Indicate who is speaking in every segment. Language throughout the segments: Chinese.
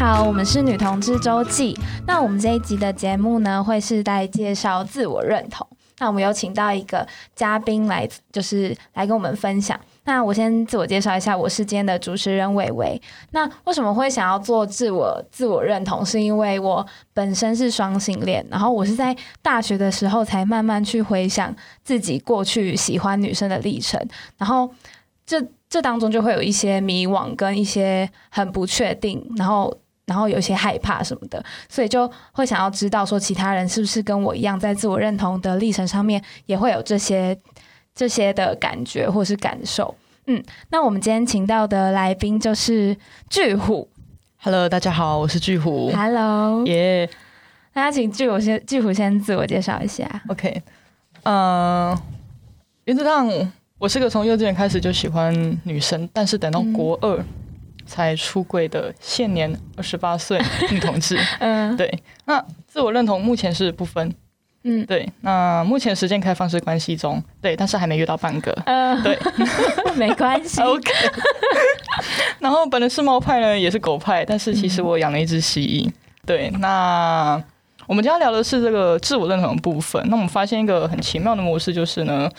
Speaker 1: 好，我们是女同志周记。那我们这一集的节目呢，会是在介绍自我认同。那我们有请到一个嘉宾来，就是来跟我们分享。那我先自我介绍一下，我是今天的主持人伟伟。那为什么会想要做自我自我认同？是因为我本身是双性恋，然后我是在大学的时候才慢慢去回想自己过去喜欢女生的历程，然后这这当中就会有一些迷惘跟一些很不确定，然后。然后有一些害怕什么的，所以就会想要知道说，其他人是不是跟我一样，在自我认同的历程上面也会有这些这些的感觉或是感受。嗯，那我们今天请到的来宾就是巨虎。
Speaker 2: Hello，大家好，我是巨虎。
Speaker 1: Hello，
Speaker 2: 耶 Yeah！
Speaker 1: 大家请巨虎先巨虎先自我介绍一下。
Speaker 2: OK，嗯、uh，原则上我是个从幼稚园开始就喜欢女生，但是等到国二。嗯才出柜的现年二十八岁女同志，嗯，对。那自我认同目前是不分，嗯，对。那目前时间开放式关系中，对，但是还没遇到半个，嗯，对，
Speaker 1: 没关系，
Speaker 2: OK。然后本人是猫派呢，也是狗派，但是其实我养了一只蜥蜴。嗯、对，那我们今天聊的是这个自我认同的部分。那我们发现一个很奇妙的模式，就是呢，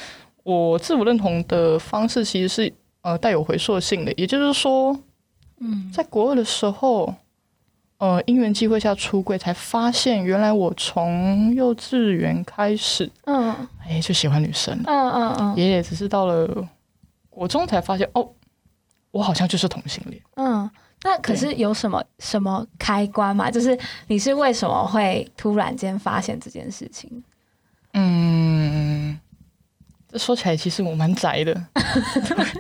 Speaker 2: 我自我认同的方式其实是呃带有回溯性的，也就是说。嗯，在国二的时候，呃，因缘际会下出柜，才发现原来我从幼稚园开始，嗯，哎，就喜欢女生，嗯嗯嗯，也也只是到了国中才发现，哦，我好像就是同性恋。
Speaker 1: 嗯，那可是有什么什么开关吗？就是你是为什么会突然间发现这件事情？嗯。
Speaker 2: 这说起来，其实我蛮宅的。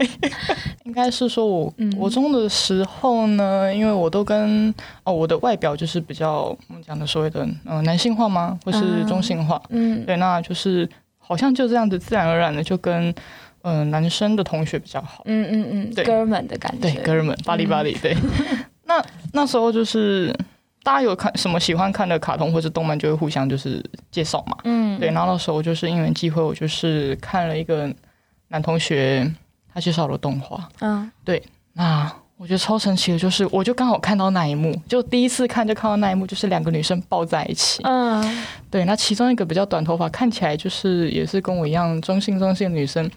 Speaker 2: 应该是说，我国中的时候呢，嗯、因为我都跟哦，我的外表就是比较我们讲的所谓的呃男性化吗，或是中性化？嗯，对，那就是好像就这样子自然而然的就跟嗯、呃、男生的同学比较好。
Speaker 1: 嗯嗯嗯，对哥们的感觉，
Speaker 2: 对哥们，巴黎巴黎，对。那那时候就是。大家有看什么喜欢看的卡通或者动漫，就会互相就是介绍嘛。嗯，对。然后那时候就是因缘机会，我就是看了一个男同学他介绍的动画。嗯，对。那我觉得超神奇的，就是我就刚好看到那一幕，就第一次看就看到那一幕，就是两个女生抱在一起。嗯，对。那其中一个比较短头发，看起来就是也是跟我一样中性中性的女生，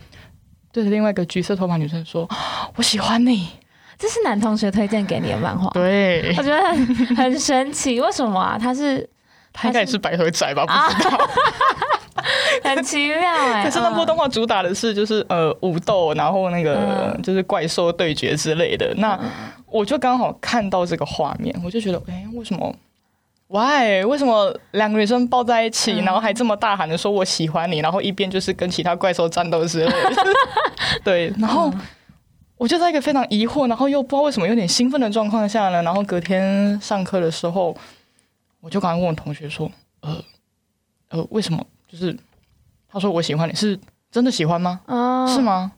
Speaker 2: 对着另外一个橘色头发女生说：“我喜欢你。”
Speaker 1: 这是男同学推荐给你的漫画，
Speaker 2: 对，
Speaker 1: 我觉得很很神奇。为什么啊？他是
Speaker 2: 他应该也是百合仔吧？不知道，
Speaker 1: 啊、很奇妙哎、欸。
Speaker 2: 可是那部动画主打的是就是呃武斗，然后那个就是怪兽对决之类的。嗯、那我就刚好看到这个画面，我就觉得哎，为什么？Why？为什么两个女生抱在一起，嗯、然后还这么大喊的说我喜欢你，然后一边就是跟其他怪兽战斗之类的？对，然后。嗯我就在一个非常疑惑，然后又不知道为什么有点兴奋的状况下呢，然后隔天上课的时候，我就赶快问我同学说：“呃，呃，为什么？就是他说我喜欢你是真的喜欢吗？哦，是吗？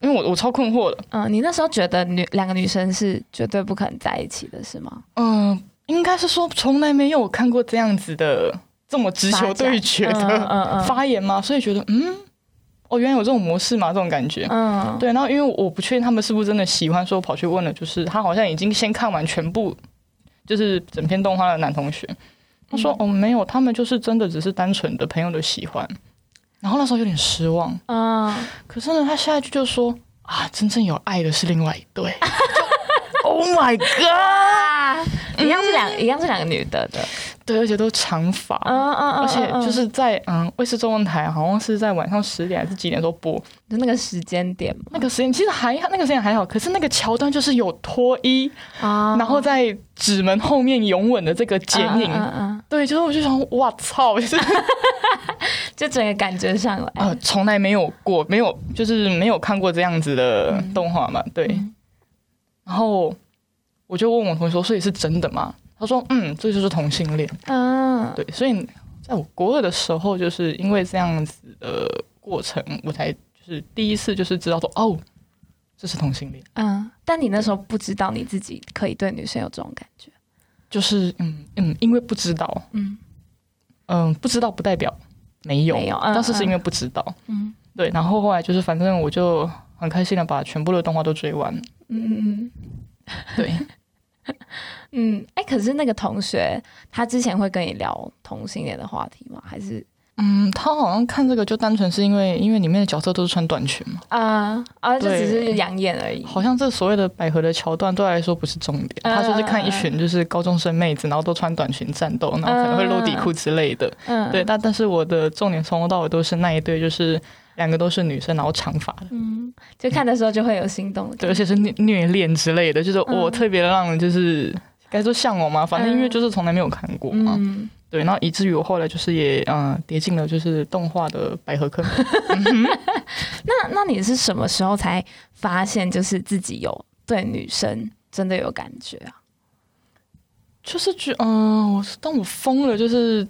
Speaker 2: 因为我我超困惑的。
Speaker 1: 嗯，你那时候觉得女两个女生是绝对不可能在一起的，是吗？
Speaker 2: 嗯，应该是说从来没有看过这样子的这么直球对决的发言嘛，所以觉得嗯。”哦，原来有这种模式嘛？这种感觉，嗯，对。然后因为我不确定他们是不是真的喜欢，所以我跑去问了，就是他好像已经先看完全部，就是整篇动画的男同学，他说：“嗯、哦，没有，他们就是真的只是单纯的朋友的喜欢。”然后那时候有点失望，嗯。可是呢，他下一句就说：“啊，真正有爱的是另外一对。”Oh my god！
Speaker 1: 一样是两，嗯、一样是两个女的的。
Speaker 2: 对，而且都长发，嗯嗯嗯，而且就是在嗯卫视中文台，好像是在晚上十点还是几点都播，
Speaker 1: 就那个时间点，
Speaker 2: 那个时间其实还好，那个时间还好，可是那个桥段就是有脱衣啊，然后在纸门后面拥吻的这个剪影，对，就是我就想，哇操，就是
Speaker 1: 就整个感觉上来，
Speaker 2: 呃，从来没有过，没有，就是没有看过这样子的动画嘛，对，然后我就问我同学说，所以是真的吗？他说：“嗯，这就是同性恋。嗯，对，所以在我国二的时候，就是因为这样子的过程，我才就是第一次就是知道说，哦，这是同性恋。
Speaker 1: 嗯，但你那时候不知道你自己可以对女生有这种感觉，
Speaker 2: 就是嗯嗯，因为不知道，嗯嗯，不知道不代表没有，没有，但是是因为不知道。嗯，对，然后后来就是反正我就很开心的把全部的动画都追完。嗯嗯嗯，对。”
Speaker 1: 嗯，哎、欸，可是那个同学他之前会跟你聊同性恋的话题吗？还是？
Speaker 2: 嗯，他好像看这个就单纯是因为因为里面的角色都是穿短裙嘛，
Speaker 1: 啊啊，这只是养眼而已。
Speaker 2: 好像这所谓的百合的桥段对他来说不是重点，他就是看一群就是高中生妹子，然后都穿短裙战斗，然后可能会露底裤之类的。嗯，对，但但是我的重点从头到尾都是那一对，就是两个都是女生，然后长发的。
Speaker 1: 嗯，就看的时候就会有心动的，
Speaker 2: 对，而且是虐虐恋之类的，就是我特别让人就是该说向往嘛，反正因为就是从来没有看过嘛。嗯对，然后以至于我后来就是也嗯跌进了就是动画的百合坑。
Speaker 1: 那那你是什么时候才发现就是自己有对女生真的有感觉啊？
Speaker 2: 就是觉嗯，我、呃、当我疯了，就是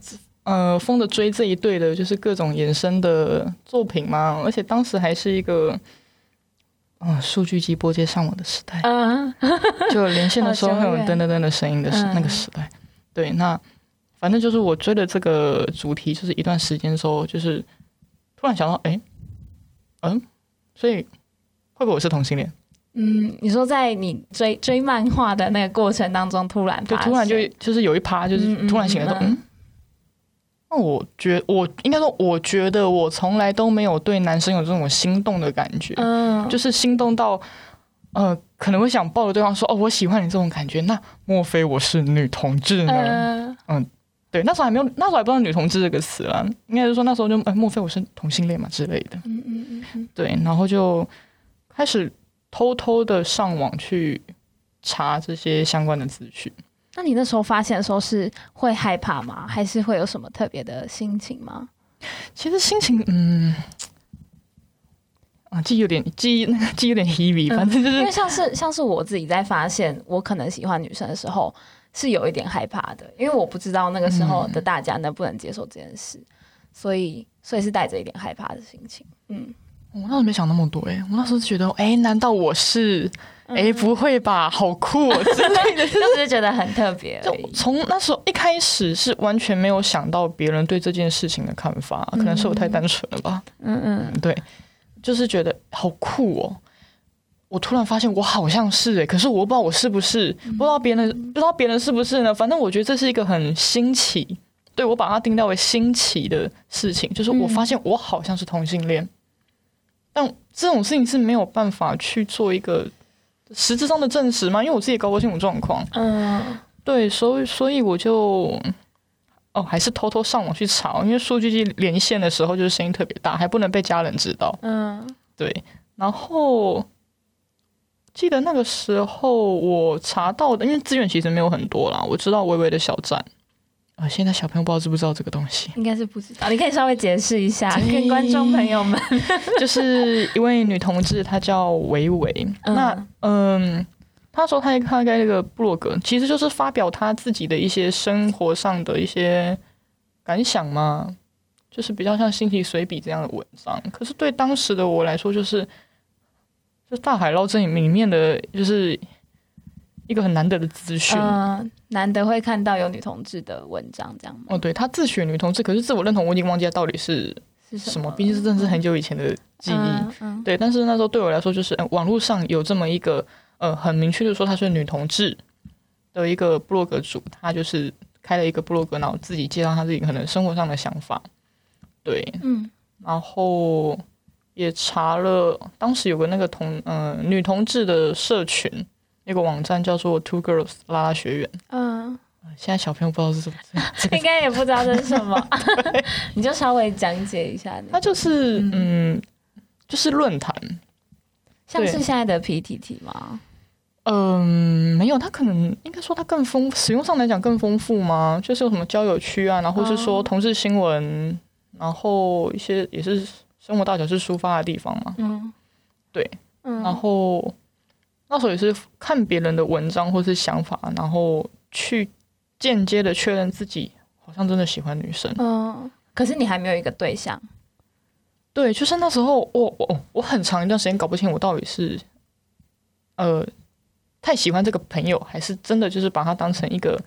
Speaker 2: 呃疯的追这一对的，就是各种衍生的作品嘛。而且当时还是一个嗯数据机拨接上网的时代，嗯，就连线的时候会有 噔噔噔的声音的时那个时代。对，那。反正就是我追的这个主题，就是一段时间之后，就是突然想到，哎，嗯，所以会不会我是同性恋？
Speaker 1: 嗯，你说在你追追漫画的那个过程当中，突然
Speaker 2: 就突然就就是有一趴，就是突然醒来说，嗯，那我觉我应该说，我觉得我从来都没有对男生有这种心动的感觉，嗯，就是心动到呃可能会想抱着对方说，哦，我喜欢你这种感觉，那莫非我是女同志呢？嗯。对，那时候还没有，那时候还不知道“女同志”这个词啦，应该是说那时候就哎，莫非我是同性恋嘛之类的。嗯嗯嗯。对，然后就开始偷偷的上网去查这些相关的资讯。
Speaker 1: 那你那时候发现的时候是会害怕吗？还是会有什么特别的心情吗？
Speaker 2: 其实心情，嗯，啊，记忆有点记忆，那个记忆有点 heavy，反正就是、嗯、
Speaker 1: 因为像是像是我自己在发现我可能喜欢女生的时候。是有一点害怕的，因为我不知道那个时候的大家能不能接受这件事，嗯、所以所以是带着一点害怕的心情。嗯，
Speaker 2: 我那时候没想那么多诶、欸，我那时候觉得，哎、欸，难道我是？哎、欸，不会吧，好酷哦 之类的，就
Speaker 1: 只是觉得很特别。
Speaker 2: 就从那时候一开始是完全没有想到别人对这件事情的看法，可能是我太单纯了吧。嗯嗯，嗯，对，就是觉得好酷哦。我突然发现我好像是诶，可是我不知道我是不是，不知道别人不知道别人是不是呢？反正我觉得这是一个很新奇，对，我把它定调为新奇的事情，就是我发现我好像是同性恋，但这种事情是没有办法去做一个实质上的证实吗？因为我自己也搞不清楚状况。嗯，对，所以所以我就哦，还是偷偷上网去查，因为数据机连线的时候就是声音特别大，还不能被家人知道。嗯，对，然后。记得那个时候我查到的，因为资源其实没有很多啦。我知道微微的小站啊，现在小朋友不知道知不知道这个东西？应该
Speaker 1: 是不知道，你可以稍微解释一下，跟观众朋友们。
Speaker 2: 就是一位女同志，她叫维维。嗯那嗯，她说她她开那个部落格，其实就是发表她自己的一些生活上的一些感想嘛，就是比较像心情随笔这样的文章。可是对当时的我来说，就是。就大海捞针里面的就是一个很难得的资讯，
Speaker 1: 嗯，难得会看到有女同志的文章这样。
Speaker 2: 哦，对，他自诩女同志，可是自我认同我已经忘记他到底是是什么，毕竟是真是很久以前的记忆。嗯嗯、对，但是那时候对我来说，就是、嗯、网络上有这么一个呃很明确的说她是女同志的一个部落格主，她就是开了一个部落格，然后自己介绍她自己可能生活上的想法。对，嗯，然后。也查了，当时有个那个同嗯、呃、女同志的社群，那个网站叫做 Two Girls 拉拉学园。嗯，现在小朋友不知道是什么，
Speaker 1: 应该也不知道这是什么 你就稍微讲解一下、
Speaker 2: 它就是嗯，嗯，就是论坛，
Speaker 1: 像是现在的 PTT 吗？
Speaker 2: 嗯，没有，它可能应该说它更丰，使用上来讲更丰富吗？就是有什么交友区啊，然后是说同事新闻，嗯、然后一些也是。生活大小事抒发的地方嘛？嗯，对，嗯，然后那时候也是看别人的文章或是想法，然后去间接的确认自己好像真的喜欢女生。
Speaker 1: 嗯，可是你还没有一个对象。
Speaker 2: 对，就是那时候我我我很长一段时间搞不清我到底是呃太喜欢这个朋友，还是真的就是把他当成一个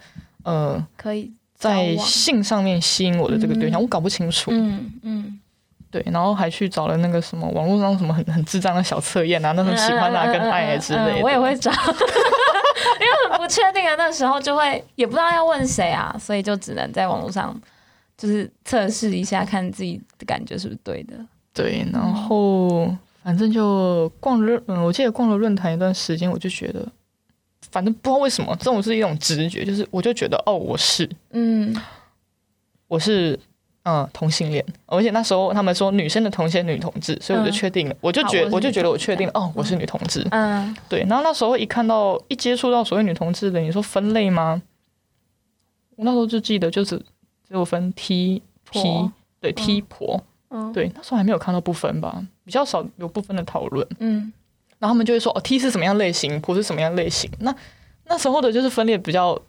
Speaker 2: 呃
Speaker 1: 可以
Speaker 2: 在性上面吸引我的这个对象，嗯、我搞不清楚。嗯嗯。嗯对，然后还去找了那个什么网络上什么很很智障的小测验啊，那种喜欢啊跟爱之类的。
Speaker 1: 我也会找，因为很不确定啊那时候，就会也不知道要问谁啊，所以就只能在网络上就是测试一下，看自己的感觉是不是对的。
Speaker 2: 对，然后反正就逛了，嗯，我记得逛了论坛一段时间，我就觉得，反正不知道为什么，这种是一种直觉，就是我就觉得，哦，我是，嗯，我是。嗯，同性恋，而且那时候他们说女生的同性女同志，所以我就确定了，嗯、我就觉我，我就觉得我确定了，哦，我是女同志。嗯，对。然后那时候一看到一接触到所谓女同志的，你说分类吗？我那时候就记得就是只有分 T P，对 T 婆，嗯，对，那时候还没有看到不分吧，比较少有不分的讨论。嗯，然后他们就会说哦，T 是什么样类型，婆是什么样类型。那那时候的就是分裂比较。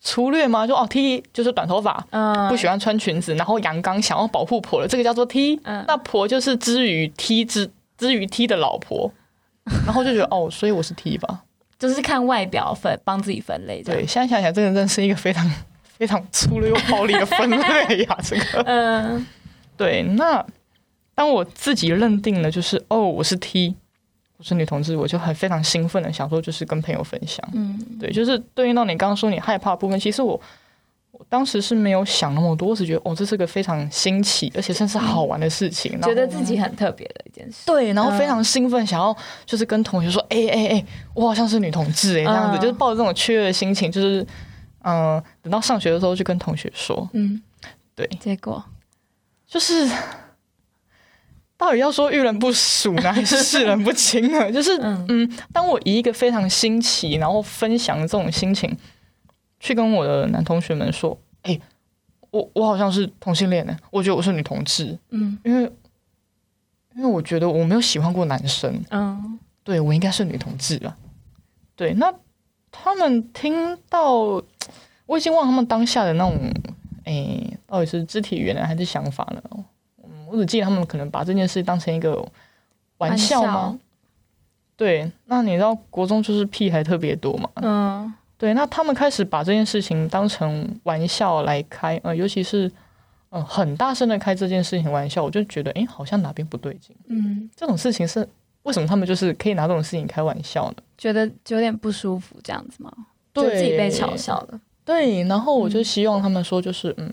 Speaker 2: 粗略吗？就哦，T 就是短头发，嗯，不喜欢穿裙子，然后阳刚，想要保护婆的，这个叫做 T。嗯，那婆就是之于 T 之之于 T 的老婆，然后就觉得哦，所以我是 T 吧，
Speaker 1: 就是看外表分帮自己分类。
Speaker 2: 对，现在想想，这个真的是一个非常 非常粗略又暴力的分类呀，这个。嗯，对。那当我自己认定了，就是哦，我是 T。我是女同志，我就很非常兴奋的想说，就是跟朋友分享。嗯，对，就是对应到你刚刚说你害怕的部分，其实我我当时是没有想那么多，我只觉得哦，这是个非常新奇而且甚至好玩的事情，嗯、
Speaker 1: 觉得自己很特别的一件事。
Speaker 2: 对，然后非常兴奋，想要就是跟同学说，哎哎哎，我好像是女同志哎，这样子，嗯、就是抱着这种雀跃的心情，就是嗯、呃，等到上学的时候就跟同学说，嗯，对，
Speaker 1: 结果？
Speaker 2: 就是。到底要说遇人不淑呢，还是识人不清呢？就是嗯，嗯，当我以一个非常新奇，然后分享这种心情，去跟我的男同学们说：“哎、欸，我我好像是同性恋呢，我觉得我是女同志。”嗯，因为因为我觉得我没有喜欢过男生。嗯，对，我应该是女同志吧？对，那他们听到，我已经忘他们当下的那种，哎、欸，到底是肢体语言还是想法呢？我只记得他们可能把这件事当成一个玩笑吗？对，那你知道国中就是屁还特别多嘛？嗯，对，那他们开始把这件事情当成玩笑来开，呃，尤其是嗯、呃、很大声的开这件事情玩笑，我就觉得哎，好像哪边不对劲。嗯，这种事情是为什么他们就是可以拿这种事情开玩笑呢？
Speaker 1: 觉得就有点不舒服这样子吗？对，就自己被嘲笑了。
Speaker 2: 对，然后我就希望他们说就是嗯。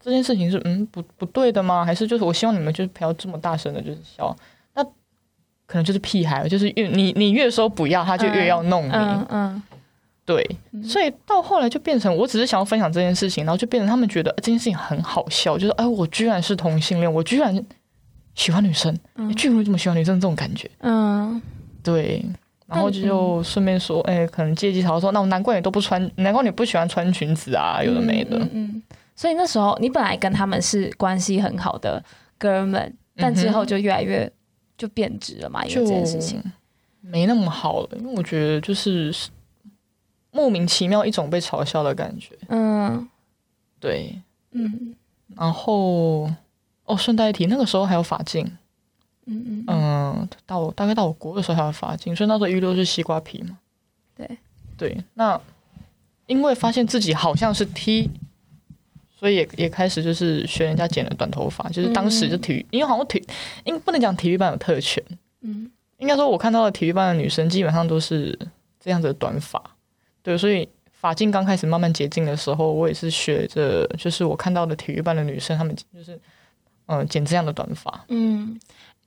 Speaker 2: 嗯这件事情是嗯不不对的吗？还是就是我希望你们就是不要这么大声的，就是笑，那可能就是屁孩，就是越你你越说不要，他就越要弄你。嗯，嗯对，所以到后来就变成，我只是想要分享这件事情，然后就变成他们觉得这件事情很好笑，就是哎，我居然是同性恋，我居然喜欢女生，你居然这么喜欢女生这种感觉。嗯，对，然后就顺便说，哎，可能借机讨论说，那我难怪你都不穿，难怪你不喜欢穿裙子啊，有的没的。嗯。嗯
Speaker 1: 所以那时候你本来跟他们是关系很好的哥们，但之后就越来越就变质了嘛，因为这件事情
Speaker 2: 没那么好了。因为我觉得就是莫名其妙一种被嘲笑的感觉。嗯，对，嗯。然后哦，顺带一提，那个时候还有法镜。嗯嗯嗯，到大概到我国的时候还有发禁，所以那时候一路是西瓜皮嘛。
Speaker 1: 对
Speaker 2: 对，那因为发现自己好像是 T。所以也也开始就是学人家剪了短头发，就是当时就体育，嗯、因为好像体，因为不能讲体育班有特权，嗯，应该说我看到的体育班的女生基本上都是这样子的短发，对，所以发禁刚开始慢慢解禁的时候，我也是学着，就是我看到的体育班的女生，她们就是嗯剪这样的短发，嗯，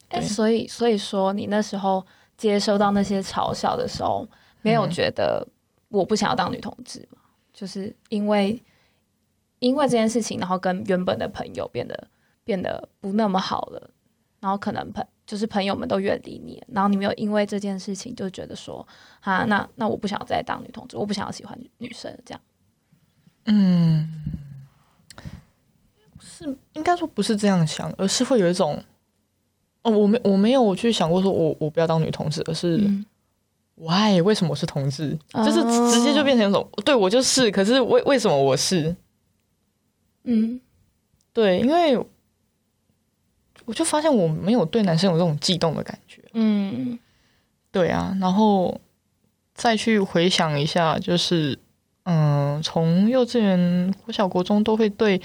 Speaker 1: 哎对，所以所以说你那时候接收到那些嘲笑的时候，没有觉得我不想要当女同志吗？嗯、就是因为。因为这件事情，然后跟原本的朋友变得变得不那么好了，然后可能朋就是朋友们都远离你，然后你没有因为这件事情就觉得说，啊，那那我不想再当女同志，我不想要喜欢女生这样。
Speaker 2: 嗯，是应该说不是这样想，而是会有一种，哦，我没我没有去想过说我我不要当女同志，而是，why、嗯、为什么我是同志？就是直接就变成一种，对我就是，可是为为什么我是？嗯，对，因为我就发现我没有对男生有这种悸动的感觉。嗯，对啊，然后再去回想一下，就是嗯，从幼稚园、国小、国中都会对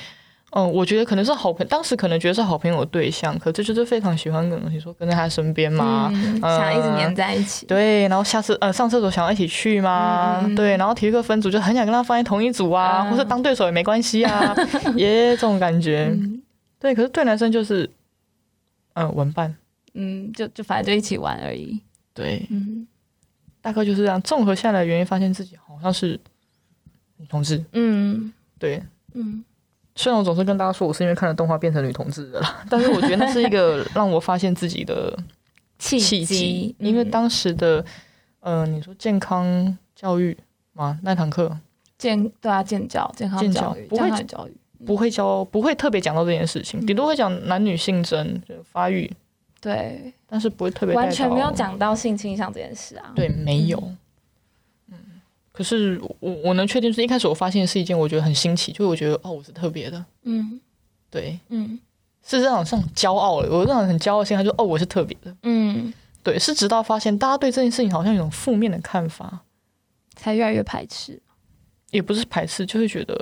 Speaker 2: 嗯，我觉得可能是好朋，当时可能觉得是好朋友的对象，可这就是非常喜欢跟东西说跟在他身边嘛，
Speaker 1: 想一直黏在一起。
Speaker 2: 对，然后下次呃上厕所想要一起去嘛，嗯、对，然后体育课分组就很想跟他放在同一组啊，嗯、或者当对手也没关系啊，耶、yeah, 这种感觉。嗯、对，可是对男生就是嗯、呃、玩伴，
Speaker 1: 嗯，就就反正就一起玩而已。
Speaker 2: 对，嗯，大概就是这样。综合下来的原因，发现自己好像是女同志。嗯，对，嗯。虽然我总是跟大家说我是因为看了动画变成女同志的啦，但是我觉得那是一个 让我发现自己的契机，因为当时的，嗯、呃，你说健康教育吗？那堂课
Speaker 1: 健对啊，健教健康教育，不会教育，
Speaker 2: 不会教，不会特别讲到这件事情，顶、嗯、多会讲男女性征就发育，
Speaker 1: 对，
Speaker 2: 但是不会特别
Speaker 1: 完全没有讲到性倾向这件事啊，
Speaker 2: 对，没有。嗯可是我我能确定是一开始我发现是一件我觉得很新奇，就我觉得哦，我是特别的，嗯，对，嗯，是这种像骄傲的，我这种很骄傲心，他就哦，我是特别的，嗯，对，是直到发现大家对这件事情好像有种负面的看法，
Speaker 1: 才越来越排斥，
Speaker 2: 也不是排斥，就会觉得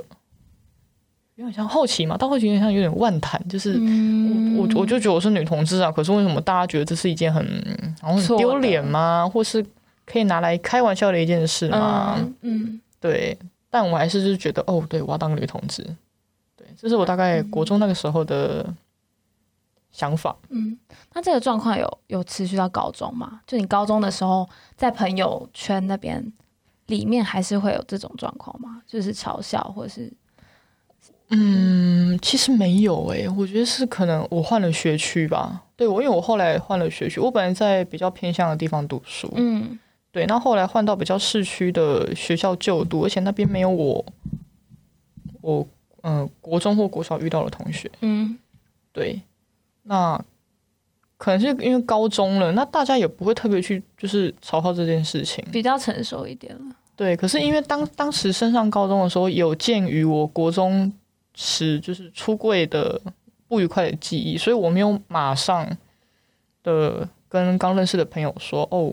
Speaker 2: 有点像好奇嘛，到后期有点像有点万谈，就是我、嗯、我我就觉得我是女同志啊，可是为什么大家觉得这是一件很然后很丢脸吗？或是？可以拿来开玩笑的一件事吗？嗯，嗯对，但我还是就是觉得，哦，对，我要当女同志，对，这是我大概国中那个时候的想法。嗯，
Speaker 1: 那这个状况有有持续到高中吗？就你高中的时候，在朋友圈那边里面，还是会有这种状况吗？就是嘲笑，或者是？
Speaker 2: 嗯，其实没有诶、欸，我觉得是可能我换了学区吧。对，我因为我后来换了学区，我本来在比较偏向的地方读书。嗯。对，那后来换到比较市区的学校就读，而且那边没有我，我嗯、呃，国中或国小遇到的同学。嗯，对，那可能是因为高中了，那大家也不会特别去就是嘲笑这件事情，
Speaker 1: 比较成熟一点了。
Speaker 2: 对，可是因为当当时升上高中的时候，有鉴于我国中时就是出柜的不愉快的记忆，所以我没有马上的跟刚认识的朋友说哦。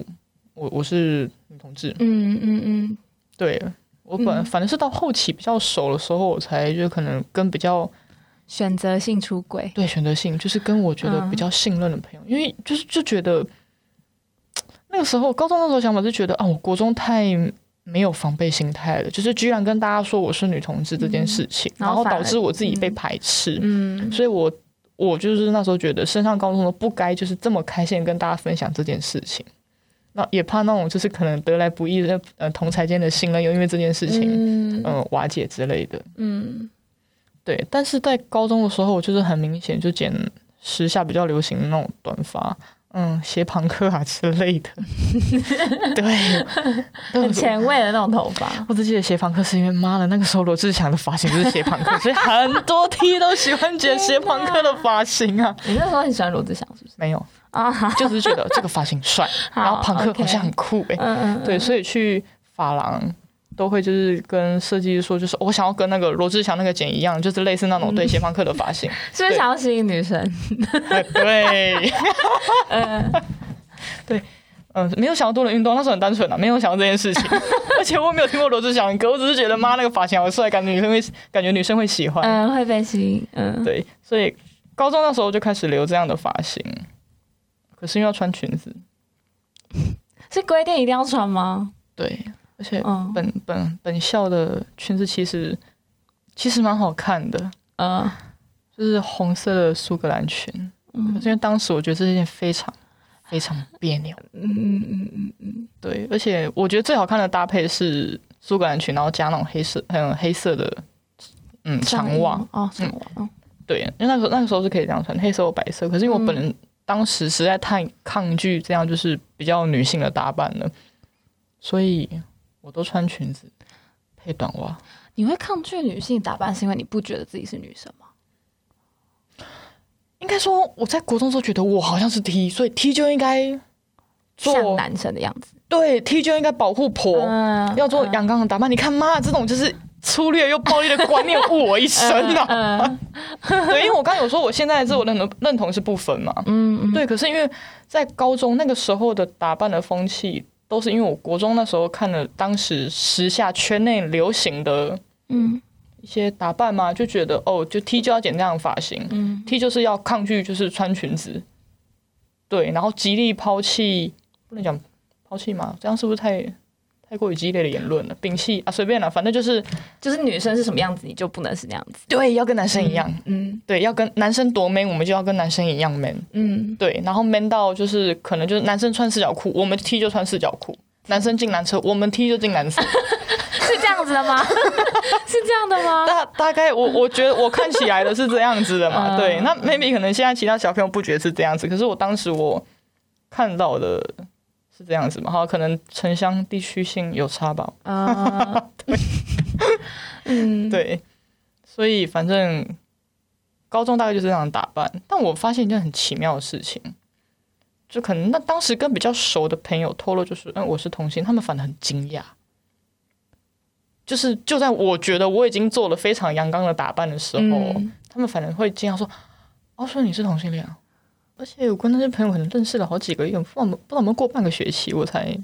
Speaker 2: 我我是女同志，嗯嗯嗯，对我本、嗯、反正是到后期比较熟的时候，我才就可能跟比较
Speaker 1: 选择性出轨，
Speaker 2: 对选择性就是跟我觉得比较信任的朋友，嗯、因为就是就觉得那个时候高中那时候想法就觉得啊，我国中太没有防备心态了，就是居然跟大家说我是女同志这件事情，嗯、然后导致我自己被排斥，嗯，所以我我就是那时候觉得升上高中都不该就是这么开心跟大家分享这件事情。那也怕那种就是可能得来不易的呃同才间的信任又因为这件事情嗯、呃、瓦解之类的。嗯。对，但是在高中的时候我就是很明显就剪时下比较流行的那种短发嗯斜旁克啊之类的。对。
Speaker 1: 很前卫的那种头发。
Speaker 2: 我只记得斜旁克是因为妈的那个时候罗志祥的发型就是斜旁克所以很多 T 都喜欢剪斜旁克的发型啊。
Speaker 1: 你那时候很喜欢罗志祥是不是？
Speaker 2: 没有啊，就是觉得这个发型帅，然后庞克好像很酷哎、欸，对，所以去发廊都会就是跟设计师说，就是我想要跟那个罗志祥那个剪一样，就是类似那种对斜方克的发型，
Speaker 1: 是不是想要吸引女生？
Speaker 2: 对，嗯，对，嗯，没有想要多人运动，那是很单纯的，没有想到这件事情，而且我没有听过罗志祥的歌，我只是觉得妈那个发型好帅，感觉女生会感觉女生会喜欢，
Speaker 1: 嗯，会被吸引，嗯，
Speaker 2: 对，所以高中那时候就开始留这样的发型。可是因为要穿裙子，
Speaker 1: 是规定一定要穿吗？
Speaker 2: 对，而且本、嗯、本本校的裙子其实其实蛮好看的，嗯，就是红色的苏格兰裙，嗯，因为当时我觉得这件非常非常别扭，嗯嗯嗯嗯嗯，对，而且我觉得最好看的搭配是苏格兰裙，然后加那种黑色还有黑色的嗯长袜。哦，长袜，嗯，对，因为那个时候那个时候是可以这样穿，黑色或白色，可是因为我本人。嗯当时实在太抗拒这样就是比较女性的打扮了，所以我都穿裙子配短袜。
Speaker 1: 你会抗拒女性打扮，是因为你不觉得自己是女生吗？
Speaker 2: 应该说，我在国中时候觉得我好像是 T，所以 T 就应该做
Speaker 1: 像男生的样子。
Speaker 2: 对，T 就应该保护婆，嗯、要做阳刚的打扮。嗯、你看妈，这种就是。粗略又暴力的观念误我一生啊！嗯嗯、对，因为我刚刚有说，我现在自我认同认同是不分嘛。嗯，嗯对。可是因为在高中那个时候的打扮的风气，都是因为我国中那时候看了当时时下圈内流行的嗯一些打扮嘛，就觉得哦，就 T 就要剪这样的发型，嗯，T 就是要抗拒就是穿裙子，对，然后极力抛弃，不能讲抛弃嘛，这样是不是太？太过于激烈的言论了，摒弃啊，随便了，反正就是
Speaker 1: 就是女生是什么样子，你就不能是那样子。
Speaker 2: 对，要跟男生一样，嗯，嗯对，要跟男生多 man，我们就要跟男生一样 man，嗯，对，然后 man 到就是可能就是男生穿四角裤，我们 T 就穿四角裤；男生进男厕，我们 T 就进男厕，
Speaker 1: 是这样子的吗？是这样的吗？
Speaker 2: 大大概我我觉得我看起来的是这样子的嘛，对，那 maybe 可能现在其他小朋友不觉得是这样子，可是我当时我看到的。是这样子嘛？哈，可能城乡地区性有差吧。啊，对，嗯，对，所以反正高中大概就是这样打扮。但我发现一件很奇妙的事情，就可能那当时跟比较熟的朋友透露，就是嗯，我是同性，他们反而很惊讶。就是就在我觉得我已经做了非常阳刚的打扮的时候，嗯、他们反而会惊讶说：“哦，说你是同性恋。”而且我跟那些朋友可能认识了好几个月，不知道不知道有没有过半个学期，我才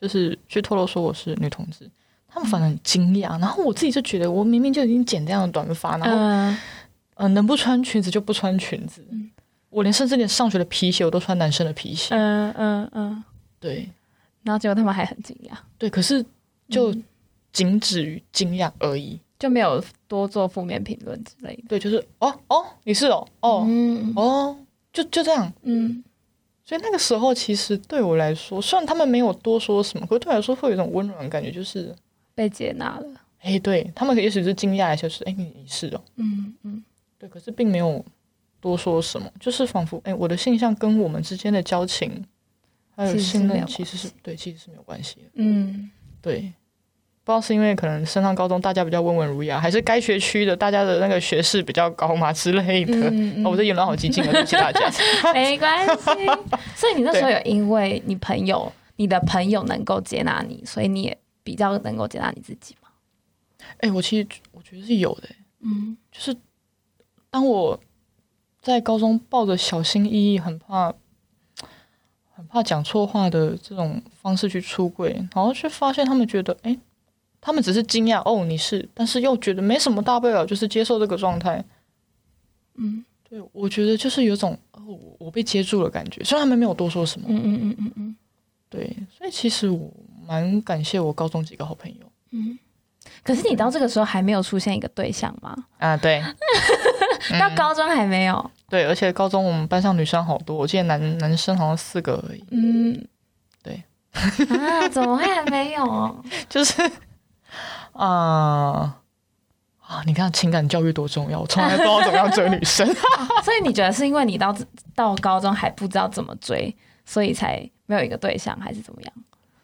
Speaker 2: 就是去透露说我是女同志，他们反而很惊讶。然后我自己就觉得，我明明就已经剪这样的短发，然后嗯、呃，能不穿裙子就不穿裙子，我连甚至连上学的皮鞋我都穿男生的皮鞋，嗯嗯嗯，对。
Speaker 1: 然后结果他们还很惊讶，
Speaker 2: 对，可是就仅止于惊讶而已，
Speaker 1: 就没有多做负面评论之类的。
Speaker 2: 对，就是哦哦，你是哦哦、嗯、哦。就就这样，嗯，所以那个时候其实对我来说，虽然他们没有多说什么，可是对我来说会有一种温暖的感觉，就是
Speaker 1: 被接纳了。
Speaker 2: 哎、欸，对他们也许是惊讶一下，就是哎，你你是哦，嗯嗯，对，可是并没有多说什么，就是仿佛哎，我的性向跟我们之间的交情还有信任，其实是对，其实是没有关系的，嗯，对。不知道是因为可能升上高中，大家比较温文儒雅，还是该学区的大家的那个学识比较高嘛之类的。嗯嗯哦、我这言论好激进啊，对不起大家。
Speaker 1: 没关系。所以你那时候有因为你朋友、你的朋友能够接纳你，所以你也比较能够接纳你自己吗？
Speaker 2: 哎、欸，我其实我觉得是有的。嗯，就是当我在高中抱着小心翼翼、很怕、很怕讲错话的这种方式去出柜，然后却发现他们觉得，哎、欸。他们只是惊讶哦，你是，但是又觉得没什么大不了，就是接受这个状态。嗯，对，我觉得就是有种哦，我被接住了感觉。虽然他们没有多说什么，嗯嗯嗯嗯嗯，对，所以其实我蛮感谢我高中几个好朋友。嗯，
Speaker 1: 可是你到这个时候还没有出现一个对象吗？
Speaker 2: 啊，对，
Speaker 1: 到高中还没有、嗯。
Speaker 2: 对，而且高中我们班上女生好多，我记得男男生好像四个而已。嗯，对。
Speaker 1: 啊，怎么会还没有？
Speaker 2: 就是。啊啊！你看情感教育多重要，我从来不知道怎么样追女生。
Speaker 1: 所以你觉得是因为你到到高中还不知道怎么追，所以才没有一个对象，还是怎么样？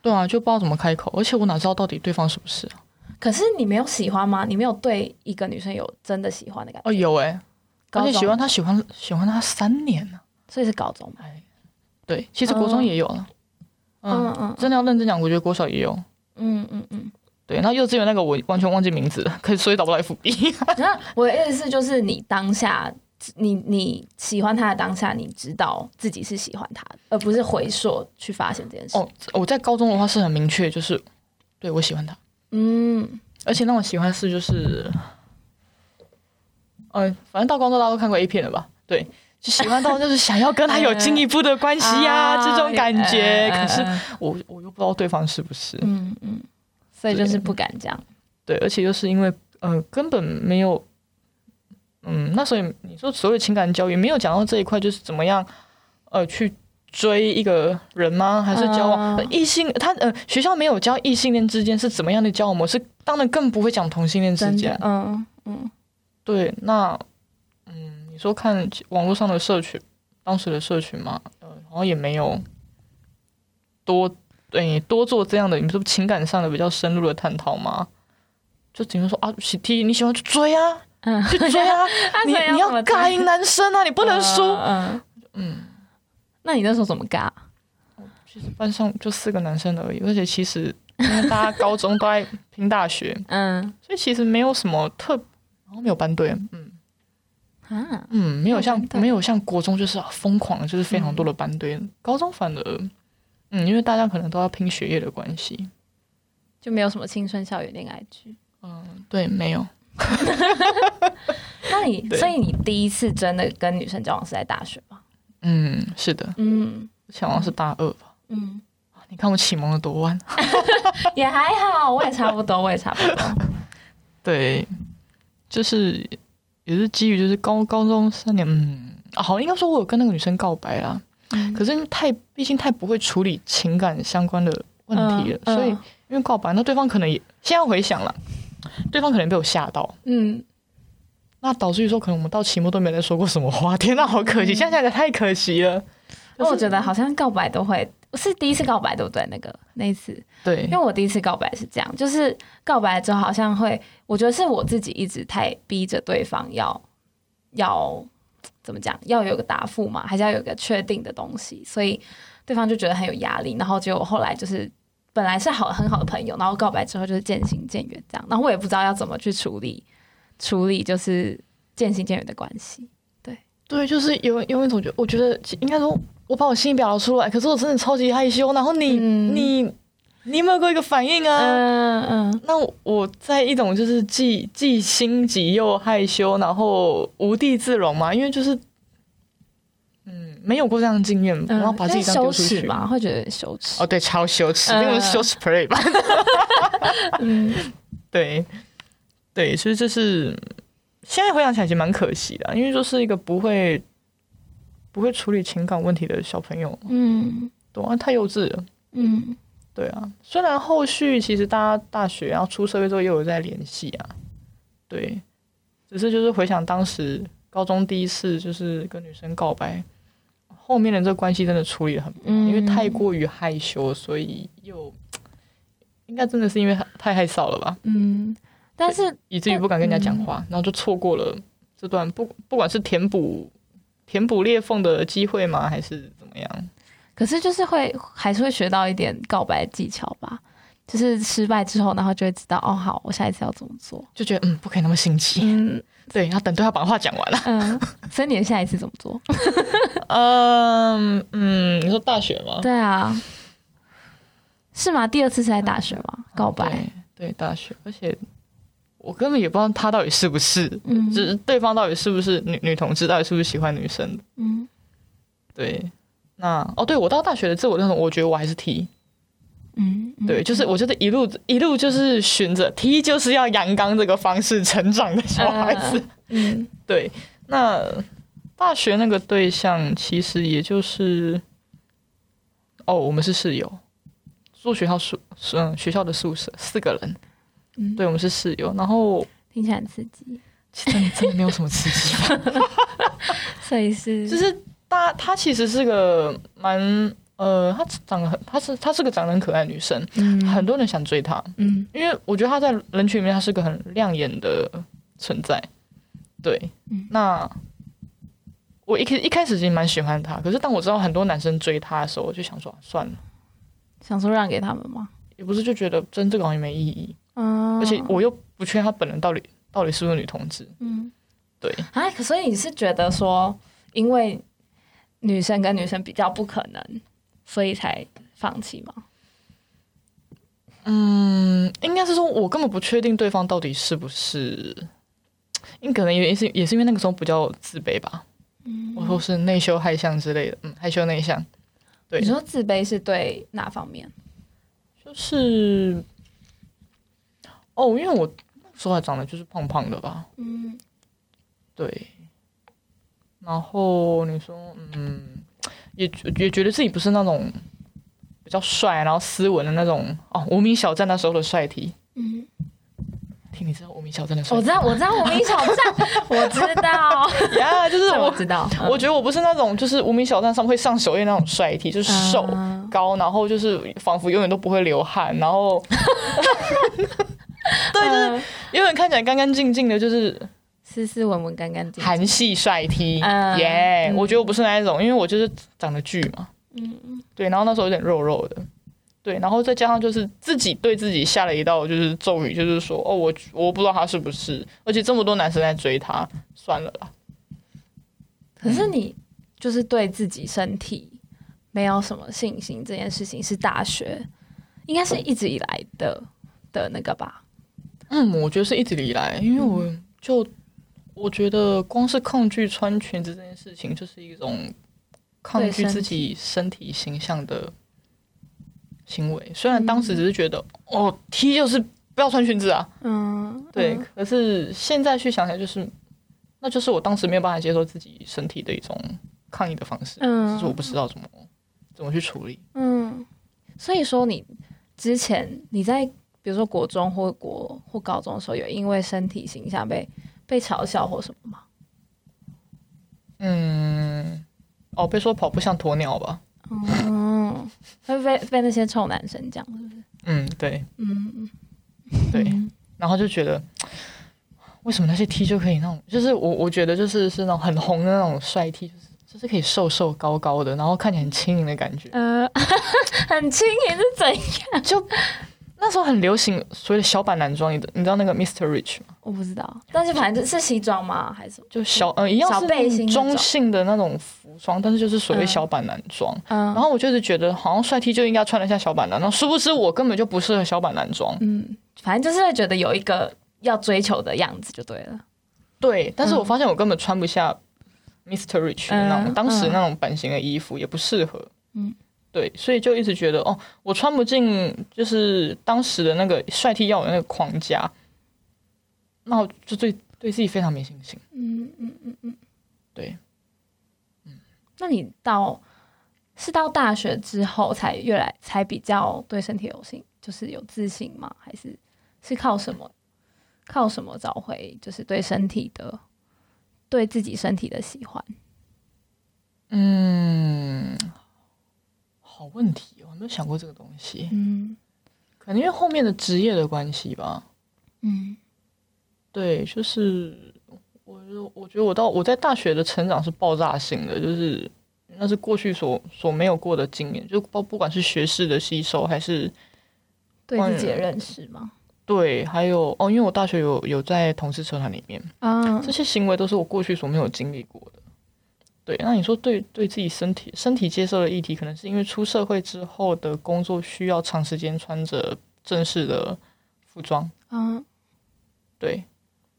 Speaker 2: 对啊，就不知道怎么开口，而且我哪知道到底对方是不是啊？
Speaker 1: 可是你没有喜欢吗？你没有对一个女生有真的喜欢的感觉？
Speaker 2: 哦，有哎、欸，而且喜欢她，喜欢喜欢她三年呢、啊，
Speaker 1: 所以是高中
Speaker 2: 哎，对，其实国中也有了。嗯嗯，嗯，真的要认真讲，我觉得国小也有。嗯嗯嗯。对，然后幼稚园那个我完全忘记名字了，可是所以找不到 FB。
Speaker 1: 那我的意思就是，你当下，你你喜欢他的当下，你知道自己是喜欢他的，而不是回溯去发现这件事。
Speaker 2: 哦，我在高中的话是很明确，就是对我喜欢他。嗯，而且那种喜欢是就是，嗯、呃，反正到高中大家都看过 A 片了吧？对，就喜欢到就是想要跟他有进一步的关系呀、啊，这种感觉。可是我我又不知道对方是不是。嗯嗯。
Speaker 1: 所以就是不敢这样，
Speaker 2: 对，而且又是因为，呃，根本没有，嗯，那所以你说所谓情感教育没有讲到这一块，就是怎么样，呃，去追一个人吗？还是交往异性？他呃，学校没有教异性恋之间是怎么样的交往模式，当然更不会讲同性恋之间。嗯嗯，对，那嗯，你说看网络上的社群，当时的社群嘛，呃，好像也没有多。对，多做这样的，你说情感上的比较深入的探讨吗？就只能说啊，喜 T 你喜欢去追啊，嗯、去追啊，你你要尬赢男生啊，你不能输。嗯嗯，
Speaker 1: 嗯，那你那时候怎么尬？
Speaker 2: 其实班上就四个男生而已，而且其实因为大家高中都在拼大学，嗯，所以其实没有什么特，然后没有班队，嗯啊，嗯，没有像没有像国中就是疯狂，就是非常多的班队，嗯、高中反而。嗯，因为大家可能都要拼学业的关系，
Speaker 1: 就没有什么青春校园恋爱剧。
Speaker 2: 嗯，对，没有。
Speaker 1: 那你所以你第一次真的跟女生交往是在大学吗？
Speaker 2: 嗯，是的，嗯，想往是大二吧。嗯，你看我启蒙的多晚，
Speaker 1: 也还好，我也差不多，我也差不多。
Speaker 2: 对，就是也是基于就是高高中三年，嗯，好，应该说我有跟那个女生告白啦，嗯、可是因为太毕竟太不会处理情感相关的问题了，所以因为告白，那对方可能也现在回想了，对方可能被我吓到，嗯。那导致于说，可能我们到期末都没再说过什么话。天呐，好可惜！现在想想太可惜了。
Speaker 1: 因为我觉得好像告白都会是第一次告白，对不对？那个那一次，
Speaker 2: 对，
Speaker 1: 因为我第一次告白是这样，就是告白之后好像会，我觉得是我自己一直太逼着对方要要怎么讲，要有个答复嘛，还是要有个确定的东西，所以对方就觉得很有压力。然后结果后来就是本来是好很好的朋友，然后告白之后就是渐行渐远这样。然后我也不知道要怎么去处理。处理就是渐行渐远的关系，对
Speaker 2: 对，就是有有一种觉，我觉得应该说，我把我心里表达出来，可是我真的超级害羞。然后你、嗯、你你有没有过一个反应啊？嗯嗯。那我在一种就是既既心急又害羞，然后无地自容嘛，因为就是嗯没有过这样的经验，嗯、然后把自己当丢出去
Speaker 1: 嘛，会觉得羞耻。
Speaker 2: 哦，对，超羞耻，那个羞耻 play 吧。嗯，对。对，所以这是现在回想起来其实蛮可惜的，因为就是一个不会不会处理情感问题的小朋友，嗯，对啊，太幼稚了，嗯，对啊。虽然后续其实大家大学然后出社会之后又有在联系啊，对，只是就是回想当时高中第一次就是跟女生告白，后面的这个关系真的处理得很，嗯，因为太过于害羞，所以又应该真的是因为太害臊了吧，嗯。但是以至于不敢跟人家讲话，嗯、然后就错过了这段不不管是填补填补裂缝的机会吗，还是怎么样？
Speaker 1: 可是就是会还是会学到一点告白技巧吧。就是失败之后，然后就会知道哦，好，我下一次要怎么做？
Speaker 2: 就觉得嗯，不可以那么心急。嗯，对，要等对方把话讲完了。
Speaker 1: 嗯，所以你的下一次怎么做？
Speaker 2: 嗯嗯，你说大学吗？
Speaker 1: 对啊，是吗？第二次是在大学吗？告白？
Speaker 2: 对，对，大学，而且。我根本也不知道他到底是不是，嗯，就是对方到底是不是女女同志，到底是不是喜欢女生，嗯，对，那哦，对我到大学的自我认同，我觉得我还是 T，嗯，对，就是我觉得一路一路就是循着 T 就是要阳刚这个方式成长的小孩子，嗯，对，那大学那个对象其实也就是，哦，我们是室友，住学校宿，嗯，学校的宿舍四个人。嗯，对，我们是室友，然后
Speaker 1: 听起来很刺激，
Speaker 2: 其实真的没有什么刺激吧？
Speaker 1: 所以是
Speaker 2: 就是他他其实是个蛮呃，她长得很，她是她是个长得很可爱的女生，嗯，很多人想追她，嗯，因为我觉得她在人群里面她是个很亮眼的存在，对，嗯，那我一开一开始其实蛮喜欢她，可是当我知道很多男生追她的时候，我就想说算了，
Speaker 1: 想说让给他们吗？
Speaker 2: 也不是，就觉得争这个好像没意义。嗯，而且我又不确定她本人到底到底是不是女同志。嗯，对。
Speaker 1: 哎，可所以你是觉得说，因为女生跟女生比较不可能，所以才放弃吗？
Speaker 2: 嗯，应该是说，我根本不确定对方到底是不是，因可能也是也是因为那个时候比较自卑吧。嗯，我说是内羞害相之类的。嗯，害羞内向。对，
Speaker 1: 你说自卑是对哪方面？
Speaker 2: 就是。哦，因为我说话长得就是胖胖的吧，嗯，对。然后你说，嗯，也也觉得自己不是那种比较帅，然后斯文的那种哦。无名小站那时候的帅体嗯，听你知道无名小站的帅，
Speaker 1: 我知道，我知道无名小站，我知道
Speaker 2: 呀，yeah, 就是我，
Speaker 1: 我知道。
Speaker 2: 我觉得我不是那种就是无名小站上会上首页那种帅体就是瘦、嗯、高，然后就是仿佛永远都不会流汗，然后。对，就是永远看起来干干净净的，就是
Speaker 1: 斯斯文文、干干净净。
Speaker 2: 韩系帅 T，耶！我觉得我不是那一种，因为我就是长得巨嘛。嗯，对，然后那时候有点肉肉的，对，然后再加上就是自己对自己下了一道就是咒语，就是说哦，我我不知道他是不是，而且这么多男生在追他，算了啦。
Speaker 1: 可是你就是对自己身体没有什么信心，这件事情是大学应该是一直以来的的那个吧？
Speaker 2: 嗯，我觉得是一直以来，因为我就我觉得光是抗拒穿裙子这件事情，就是一种抗拒自己身体形象的行为。虽然当时只是觉得，嗯、哦，T 就是不要穿裙子啊，嗯，对。可是现在去想起来，就是那就是我当时没有办法接受自己身体的一种抗议的方式，嗯，就是我不知道怎么怎么去处理，
Speaker 1: 嗯。所以说，你之前你在比如说国中或国或高中的时候，有因为身体形象被被嘲笑或什么吗？
Speaker 2: 嗯，哦，被说跑步像鸵鸟吧。
Speaker 1: 嗯，会被被那些臭男生讲，是不是？
Speaker 2: 嗯，对，嗯，对，然后就觉得为什么那些 T 就可以那种，就是我我觉得就是是那种很红的那种帅 T，就是。就是可以瘦瘦高高的，然后看起来很轻盈的感觉。呃，
Speaker 1: 很轻盈是怎样？
Speaker 2: 就那时候很流行所谓的小版男装，你你知道那个 Mr. Rich 吗？
Speaker 1: 我不知道，但是反正是西装吗？还是？
Speaker 2: 就小呃一样是背心中性的那种服装，但是就是所谓小版男装。嗯，然后我就是觉得好像帅 T 就应该穿得下小版男，然后殊不知我根本就不适合小版男装。
Speaker 1: 嗯，反正就是会觉得有一个要追求的样子就对了。
Speaker 2: 对，但是我发现我根本穿不下。Mr. Rich 那种当时那种版型的衣服也不适合，嗯，对，所以就一直觉得哦，我穿不进就是当时的那个帅 T 要有那个框架，那我就对对自己非常没信心，嗯嗯嗯嗯，对，
Speaker 1: 嗯，那你到是到大学之后才越来才比较对身体有信，就是有自信吗？还是是靠什么靠什么找回就是对身体的？对自己身体的喜欢，
Speaker 2: 嗯，好问题哦，我没有想过这个东西。嗯，可能因为后面的职业的关系吧。嗯，对，就是我，我觉得我到我在大学的成长是爆炸性的，就是那是过去所所没有过的经验，就包不管是学识的吸收，还是
Speaker 1: 对自己的认识吗？
Speaker 2: 对，还有哦，因为我大学有有在同事社团里面啊，这些行为都是我过去所没有经历过的。对，那你说对对自己身体身体接受的议题，可能是因为出社会之后的工作需要长时间穿着正式的服装，嗯，对，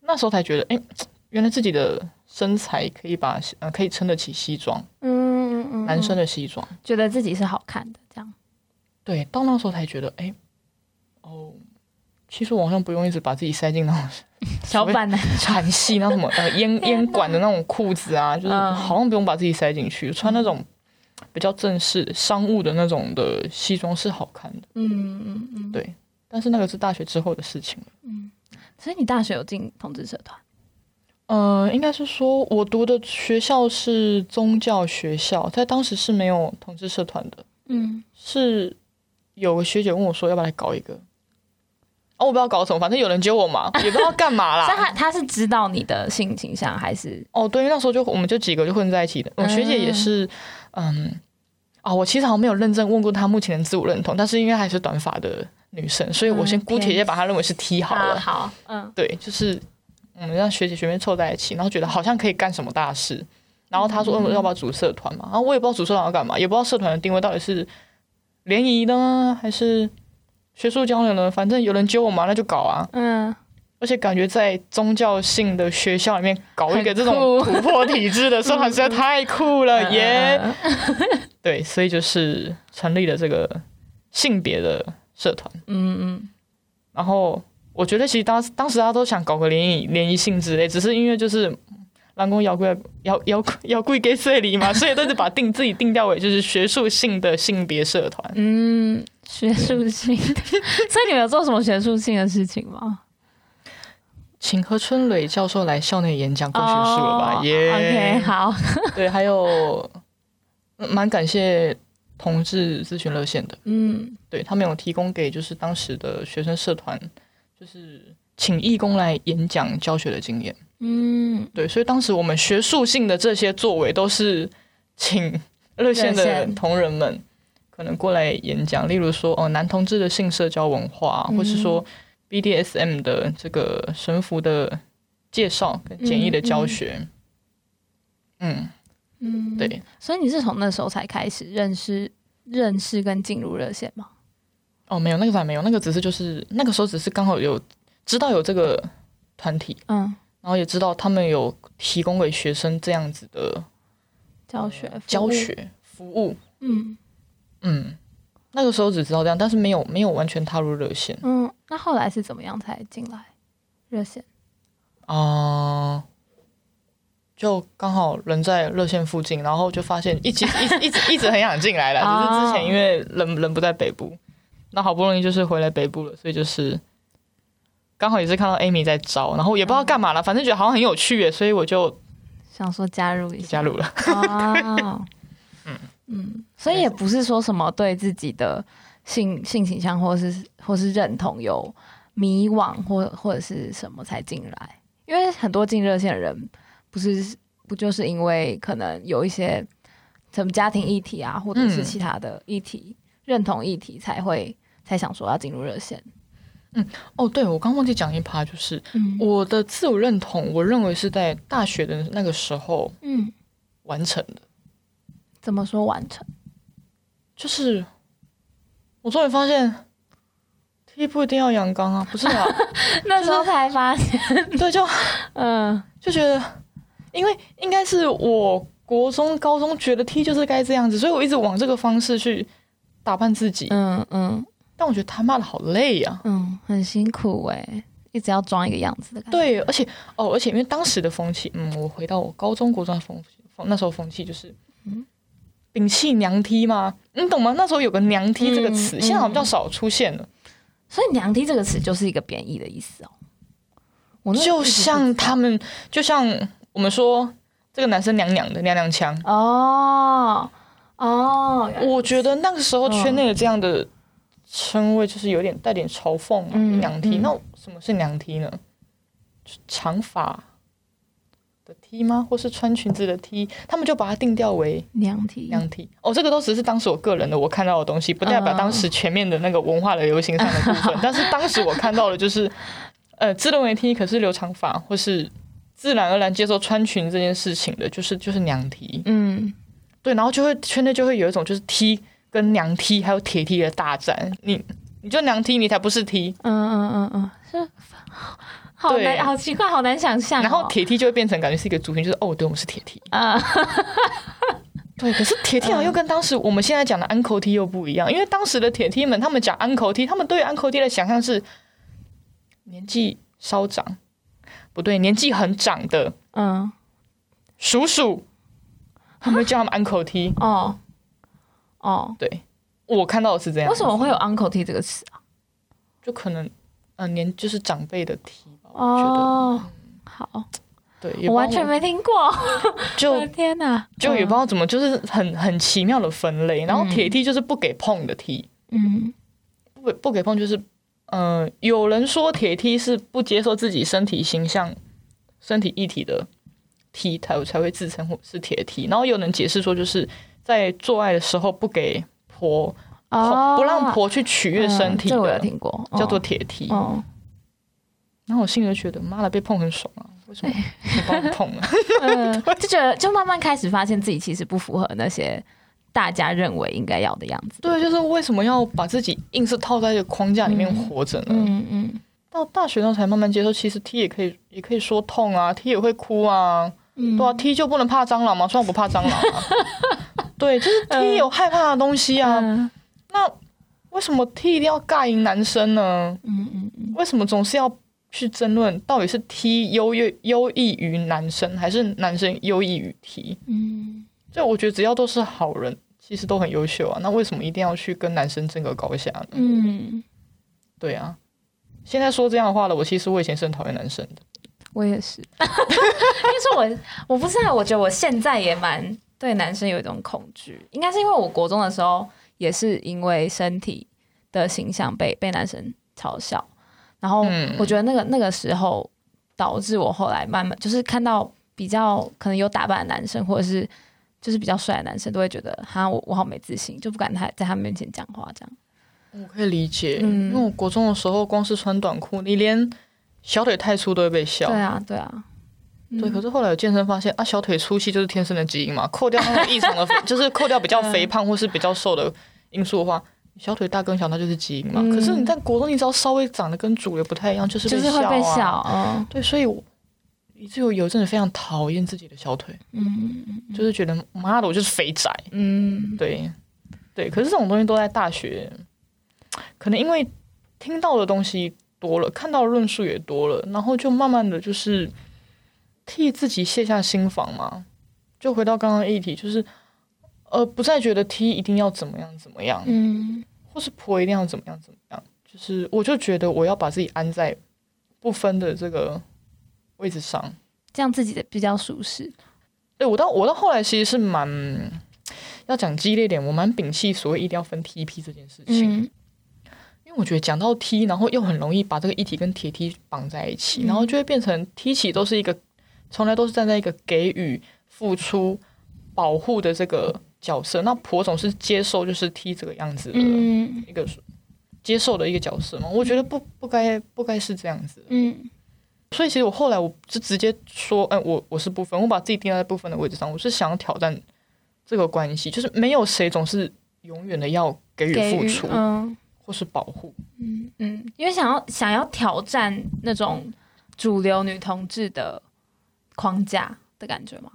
Speaker 2: 那时候才觉得，哎，原来自己的身材可以把呃可以撑得起西装，嗯嗯嗯，男生的西装，
Speaker 1: 觉得自己是好看的，这样。
Speaker 2: 对，到那时候才觉得，哎，哦。其实我好像不用一直把自己塞进那种
Speaker 1: 小板男
Speaker 2: 传系那什么呃 烟烟管的那种裤子啊，就是好像不用把自己塞进去，穿那种比较正式商务的那种的西装是好看的。嗯嗯嗯，对。但是那个是大学之后的事情了。
Speaker 1: 嗯，所以你大学有进同志社团？
Speaker 2: 呃，应该是说我读的学校是宗教学校，在当时是没有同志社团的。嗯，是有个学姐问我说要不要来搞一个。哦，我不知道搞什么，反正有人揪我嘛，也不知道干嘛啦。
Speaker 1: 他他是知道你的性倾向还是？
Speaker 2: 哦，对，那时候就我们就几个就混在一起的。我学姐也是，嗯，哦，我其实好像没有认真问过她目前的自我认同，但是因为还是短发的女生，所以我先姑且也把她认为是 T 好了。
Speaker 1: 好，嗯，
Speaker 2: 对，就是我们让学姐学妹凑在一起，然后觉得好像可以干什么大事。然后她说：“嗯，要不要组社团嘛？”然后我也不知道组社团要干嘛，也不知道社团的定位到底是联谊呢，还是。学术交流呢，反正有人揪我嘛，那就搞啊。嗯，而且感觉在宗教性的学校里面搞一个这种突破体制的社团实在太酷了 耶！对，所以就是成立了这个性别的社团。嗯嗯。然后我觉得其实当当时大家都想搞个联谊联谊性之类，只是因为就是。人讲妖怪妖妖妖怪给碎礼嘛，所以都是把定自己定调为就是学术性的性别社团。
Speaker 1: 嗯，学术性的，所以你们有做什么学术性的事情吗？
Speaker 2: 请何春磊教授来校内演讲，够学术了吧？耶、oh,
Speaker 1: yeah，OK，好。
Speaker 2: 对，还有蛮感谢同志咨询热线的。嗯，对他们有提供给就是当时的学生社团，就是请义工来演讲教学的经验。嗯，对，所以当时我们学术性的这些作为，都是请热线的同仁们可能过来演讲，例如说哦，男同志的性社交文化，嗯、或是说 BDSM 的这个神符的介绍跟简易的教学。嗯嗯，对，
Speaker 1: 所以你是从那时候才开始认识、认识跟进入热线吗？
Speaker 2: 哦，没有，那个还没有，那个只是就是那个时候只是刚好有知道有这个团体，
Speaker 1: 嗯，
Speaker 2: 然后也知道他们有提供给学生这样子的
Speaker 1: 教学、
Speaker 2: 教学服务，
Speaker 1: 嗯。
Speaker 2: 嗯，那个时候只知道这样，但是没有没有完全踏入热线，
Speaker 1: 嗯，那后来是怎么样才进来热线？
Speaker 2: 啊、呃，就刚好人在热线附近，然后就发现一直一直一直一直很想进来了，只是之前因为人人不在北部，那好不容易就是回来北部了，所以就是刚好也是看到 Amy 在招，然后也不知道干嘛了，反正觉得好像很有趣耶，所以我就
Speaker 1: 想说加入一下，
Speaker 2: 加入了。
Speaker 1: 哦，嗯嗯，所以也不是说什么对自己的性性倾向或是或是认同有迷惘或或者是什么才进来。因为很多进热线的人，不是不就是因为可能有一些什么家庭议题啊，或者是其他的议题、嗯、认同议题，才会才想说要进入热线。
Speaker 2: 嗯，哦，对，我刚忘记讲一趴，就是、嗯、我的自我认同，我认为是在大学的那个时候，嗯，完成的。
Speaker 1: 怎么说完成？
Speaker 2: 就是我终于发现。T 不一定要阳刚啊，不是啊，
Speaker 1: 那时候才发现，
Speaker 2: 对，就 嗯，就觉得，因为应该是我国中、高中觉得 T 就是该这样子，所以我一直往这个方式去打扮自己，嗯嗯，但我觉得他妈的好累呀，
Speaker 1: 嗯，很辛苦哎，一直要装一个样子的感觉，
Speaker 2: 对，而且哦，而且因为当时的风气，嗯，我回到我高中、国中的风气，那时候风气就是，嗯，摒弃娘梯吗？你懂吗？那时候有个娘梯这个词，现在好像比较少出现了。
Speaker 1: 所以“娘梯这个词就是一个贬义的意思哦。我
Speaker 2: 就像他们，就像我们说这个男生娘娘的娘娘腔
Speaker 1: 哦哦。
Speaker 2: 我觉得那个时候圈内的这样的称谓就是有点带点嘲讽嘛“娘 T”。那什么是娘 T 呢？长发。的 T 吗？或是穿裙子的 T，他们就把它定调为
Speaker 1: 娘 T。
Speaker 2: 娘 T 哦，这个都只是当时我个人的我看到的东西，不代表当时全面的那个文化的流行上的部分。但是当时我看到的就是，呃，自认为 T 可是留长发，或是自然而然接受穿裙这件事情的，就是就是娘 T。嗯，对，然后就会圈内就会有一种就是 T 跟娘梯还有铁梯的大战。你你就娘梯你才不是梯。
Speaker 1: 嗯嗯嗯嗯，是。好难，好奇怪，好难想象、哦。
Speaker 2: 然后铁梯就会变成感觉是一个族群，就是哦，对，我们是铁梯啊。对，可是铁梯好像又跟当时我们现在讲的 Uncle 梯又不一样，因为当时的铁梯们，他们讲 Uncle 梯他们对于 Uncle 梯的想象是年纪稍长，不对，年纪很长的，嗯，叔叔，他们叫他们 Uncle T。哦 哦，对，我看到的是这样。
Speaker 1: 为什么会有 Uncle T 这个词啊？
Speaker 2: 就可能，嗯、呃，年就是长辈的 T 吧。
Speaker 1: 哦、嗯，好，
Speaker 2: 对，
Speaker 1: 我完全没听过，
Speaker 2: 就
Speaker 1: 天哪，
Speaker 2: 就也不知道怎么，就是很很奇妙的分类。然后铁 T 就是不给碰的 T，嗯，不不给碰就是，嗯、呃，有人说铁 T 是不接受自己身体形象、身体一体的 T 才才会自称是铁 T。然后有人解释说，就是在做爱的时候不给婆，哦、不让婆去取悦身体的，
Speaker 1: 嗯、这我有听过，
Speaker 2: 叫做铁 T。哦然后我心里就觉得，妈的，被碰很爽啊！为什么你帮我碰啊？
Speaker 1: 嗯、就觉得就慢慢开始发现自己其实不符合那些大家认为应该要的样子。
Speaker 2: 对，就是为什么要把自己硬是套在一个框架里面活着呢？嗯嗯，嗯。到大学呢才慢慢接受，其实 T 也可以，也可以说痛啊，T 也会哭啊。嗯。对啊，T 就不能怕蟑螂吗？虽然我不怕蟑螂啊。对，就是 T 有害怕的东西啊。嗯、那为什么 T 一定要尬赢男生呢？嗯嗯嗯。为什么总是要？去争论到底是 T 优越优异于男生，还是男生优异于 T？嗯，就我觉得只要都是好人，其实都很优秀啊。那为什么一定要去跟男生争个高下呢？嗯，对啊。现在说这样的话了，我其实我以前是很讨厌男生的。
Speaker 1: 我也是，因为说我我不是啊，我觉得我现在也蛮对男生有一种恐惧，应该是因为我国中的时候也是因为身体的形象被被男生嘲笑。然后我觉得那个那个时候导致我后来慢慢就是看到比较可能有打扮的男生，或者是就是比较帅的男生，都会觉得哈我我好没自信，就不敢他在他们面前讲话这样。
Speaker 2: 我可以理解，嗯，因为我国中的时候光是穿短裤，你连小腿太粗都会被笑。
Speaker 1: 对啊，对啊，
Speaker 2: 对。可是后来有健身发现啊，小腿粗细就是天生的基因嘛，扣掉那种异常的，就是扣掉比较肥胖或是比较瘦的因素的话。小腿大跟小，那就是基因嘛。
Speaker 1: 嗯、
Speaker 2: 可是你在国中，你只要稍微长得跟主流不太一样，就是、啊、
Speaker 1: 就是会被笑。嗯，
Speaker 2: 对，所以我以至于有一阵子非常讨厌自己的小腿，
Speaker 1: 嗯，
Speaker 2: 就是觉得妈的，我就是肥宅。
Speaker 1: 嗯，
Speaker 2: 对，对。可是这种东西都在大学，可能因为听到的东西多了，看到的论述也多了，然后就慢慢的就是替自己卸下心防嘛。就回到刚刚议题，就是。呃，不再觉得 T 一定要怎么样怎么样，
Speaker 1: 嗯，
Speaker 2: 或是婆一定要怎么样怎么样，就是我就觉得我要把自己安在不分的这个位置上，
Speaker 1: 这样自己的比较舒适。
Speaker 2: 对，我到我到后来其实是蛮要讲激烈点，我蛮摒弃所谓一定要分 T P 这件事情，
Speaker 1: 嗯，
Speaker 2: 因为我觉得讲到 T，然后又很容易把这个议题跟铁 T 绑在一起，嗯，然后就会变成 T 起都是一个从来都是站在一个给予、付出、保护的这个。角色，那婆总是接受，就是 T 这个样子的一个接受的一个角色嘛？我觉得不不该不该是这样子。
Speaker 1: 嗯，
Speaker 2: 所以其实我后来我就直接说，哎，我我是部分，我把自己定在部分的位置上，我是想要挑战这个关系，就是没有谁总是永远的要给予付出，
Speaker 1: 嗯，
Speaker 2: 或是保护，
Speaker 1: 嗯嗯，因为想要想要挑战那种主流女同志的框架的感觉吗？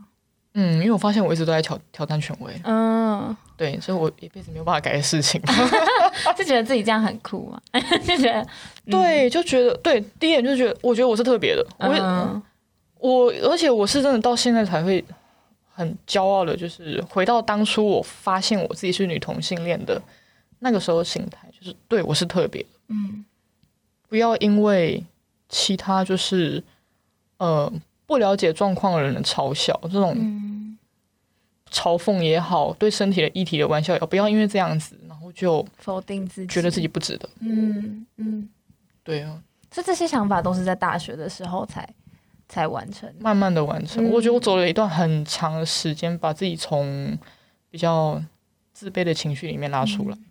Speaker 2: 嗯，因为我发现我一直都在挑挑战权威，
Speaker 1: 嗯，
Speaker 2: 对，所以我一辈子没有办法改的事情，
Speaker 1: 就觉得自己这样很酷嘛，就觉得，
Speaker 2: 嗯、对，就觉得对，第一眼就觉得，我觉得我是特别的，
Speaker 1: 嗯、
Speaker 2: 我我，而且我是真的到现在才会很骄傲的，就是回到当初我发现我自己是女同性恋的那个时候心态，就是对我是特别的，
Speaker 1: 嗯，
Speaker 2: 不要因为其他就是呃。不了解状况的人的嘲笑，这种嘲讽也好，对身体的议题的玩笑也好，不要因为这样子，然后就
Speaker 1: 否定自己，
Speaker 2: 觉得自己不值得。
Speaker 1: 嗯嗯，
Speaker 2: 对啊，
Speaker 1: 所以这些想法都是在大学的时候才才完成，
Speaker 2: 慢慢的完成。嗯。我觉得我走了一段很长的时间，把自己从比较自卑的情绪里面拉出来。嗯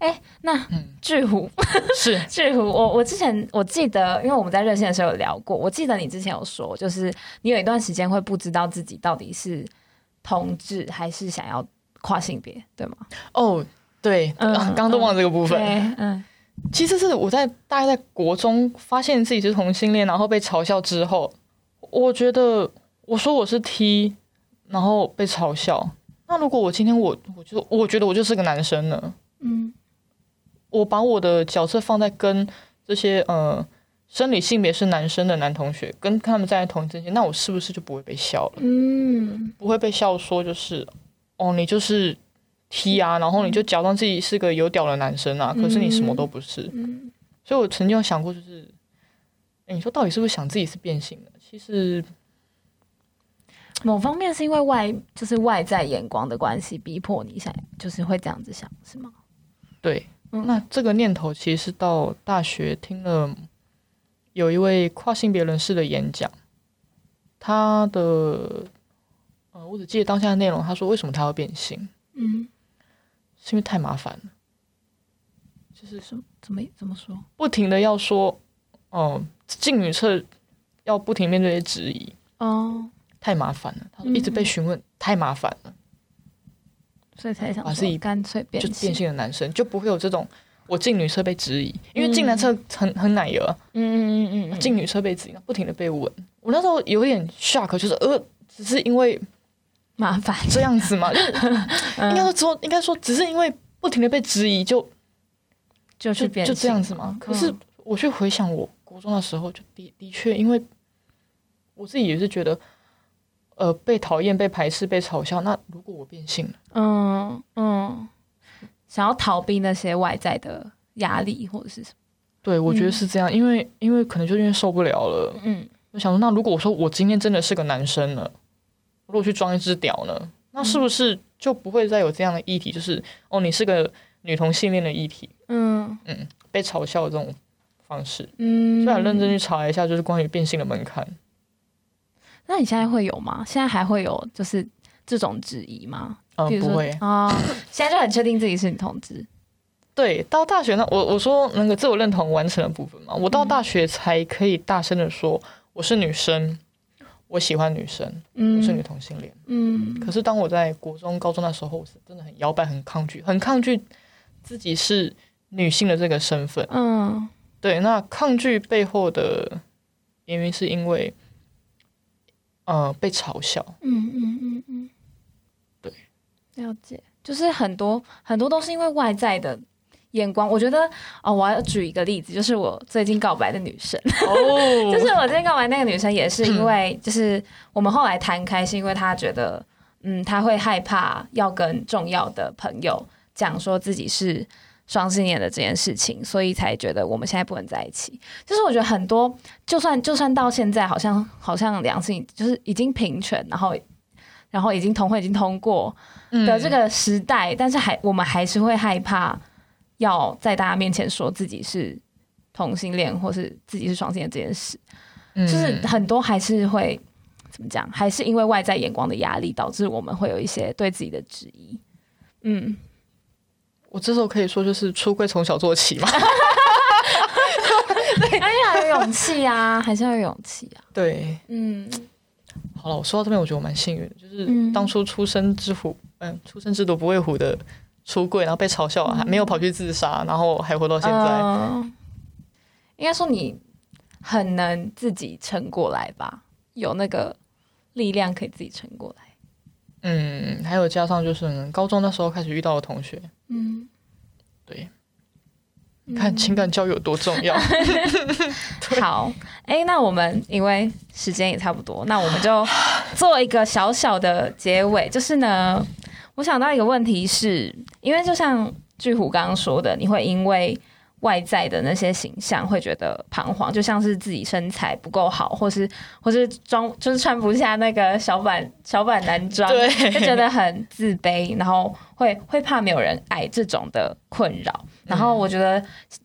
Speaker 1: 哎，那巨虎、
Speaker 2: 嗯、是
Speaker 1: 巨虎，我我之前我记得，因为我们在热线的时候有聊过，我记得你之前有说，就是你有一段时间会不知道自己到底是同志还是想要跨性别，对吗？
Speaker 2: 哦，对，嗯，刚刚都忘了这个部分。
Speaker 1: 嗯，嗯，
Speaker 2: 其实是我在大概在国中发现自己是同性恋，然后被嘲笑之后，我觉得我说我是 T，然后被嘲笑，那如果我今天我我就我觉得我就是个男生呢？
Speaker 1: 嗯。
Speaker 2: 我把我的角色放在跟这些呃生理性别是男生的男同学跟他们站在同一阵线，那我是不是就不会被笑了？
Speaker 1: 嗯，
Speaker 2: 不会被笑说就是哦，你就是 T 啊，然后你就假装自己是个有屌的男生啊，可是你什么都不是。
Speaker 1: 嗯，
Speaker 2: 所以我曾经有想过，就是诶你说到底是不是想自己是变性的？其实
Speaker 1: 某方面是因为外就是外在眼光的关系，逼迫你想就是会这样子想，是吗？
Speaker 2: 对。那这个念头其实是到大学听了有一位跨性别人士的演讲，他的呃，我只记得当下的内容。他说：“为什么他要变性？
Speaker 1: 嗯，
Speaker 2: 是因为太麻烦了，就是
Speaker 1: 什么怎么怎么说？
Speaker 2: 不停的要说，哦、呃，进女厕要不停面对质疑，
Speaker 1: 哦，
Speaker 2: 太麻烦了。他说一直被询问，嗯、太麻烦了。”
Speaker 1: 所以才想自己干脆变性，
Speaker 2: 就变性。的男生就不会有这种我进女厕被质疑，因为进男厕很很奶油，
Speaker 1: 嗯嗯嗯嗯，
Speaker 2: 进女厕被质疑，不停的被吻。我那时候有点 shock，就是呃，只是因为
Speaker 1: 麻烦。
Speaker 2: 这样子嘛，就应该说之后应该说只是因为不停的被质疑就
Speaker 1: 就去变
Speaker 2: 就这样子嘛。可是我去回想我国中的时候，就的的确，因为我自己也是觉得。呃，被讨厌、被排斥、被嘲笑。那如果我变性了，
Speaker 1: 嗯嗯，想要逃避那些外在的压力或者是什么？
Speaker 2: 对，我觉得是这样，嗯、因为因为可能就因为受不了了。
Speaker 1: 嗯，
Speaker 2: 我想说，那如果我说我今天真的是个男生了，如果去装一只屌呢，那是不是就不会再有这样的议题？就是哦，你是个女同性恋的议题。
Speaker 1: 嗯
Speaker 2: 嗯，被嘲笑的这种方式。
Speaker 1: 嗯，
Speaker 2: 所以很认真去查一下，就是关于变性的门槛。
Speaker 1: 那你现在会有吗？现在还会有就是这种质疑吗？
Speaker 2: 嗯，不会
Speaker 1: 啊、哦。现在就很确定自己是女同志。
Speaker 2: 对，到大学呢，我我说那个自我认同完成的部分嘛，我到大学才可以大声的说我是女生，我喜欢女生，
Speaker 1: 嗯，
Speaker 2: 我是女同性恋。
Speaker 1: 嗯。
Speaker 2: 可是当我在国中、高中的时候，我是真的很摇摆、很抗拒、很抗拒自己是女性的这个身份。
Speaker 1: 嗯，
Speaker 2: 对。那抗拒背后的原因是因为，呃，被嘲笑。
Speaker 1: 嗯嗯嗯嗯，
Speaker 2: 对，
Speaker 1: 了解。就是很多很多都是因为外在的眼光。我觉得哦，我要举一个例子，就是我最近告白的女生。哦，就是我最近告白那个女生，也是因为，就是我们后来谈开，是因为她觉得。嗯，她会害怕要跟重要的朋友讲说自己是双性恋的这件事情，所以才觉得我们现在不能在一起。就是我觉得很多，就算就算到现在，好像好像两性就是已经平权，然后然后已经同婚已经通过的这个时代，嗯、但是还我们还是会害怕要在大家面前说自己是同性恋或是自己是双性恋这件事，嗯、就是很多还是会。怎么讲？还是因为外在眼光的压力，导致我们会有一些对自己的质疑。嗯，
Speaker 2: 我这时候可以说，就是出柜从小做起嘛。
Speaker 1: 对，还是要有勇气啊，还是要有勇气啊。
Speaker 2: 对，
Speaker 1: 嗯。
Speaker 2: 好了，我说到这边，我觉得我蛮幸运的，就是当初出生之虎，嗯，嗯，初生之犊不畏虎的出柜，然后被嘲笑，还没有跑去自杀，然后还活到现在。
Speaker 1: 呃，应该说你很能自己撑过来吧？有那个。力量可以自己撑过来，
Speaker 2: 嗯，还有加上就是高中那时候开始遇到的同学，
Speaker 1: 嗯，
Speaker 2: 对，你看情感教育有多重要。
Speaker 1: 好，哎、欸，那我们因为时间也差不多，那我们就做一个小小的结尾。就是呢，我想到一个问题是，是因为就像巨虎刚刚说的，你会因为。外在的那些形象会觉得彷徨，就像是自己身材不够好，或是或是装就是穿不下那个小版小版男装，就觉得很自卑，然后会会怕没有人爱这种的困扰。然后我觉得，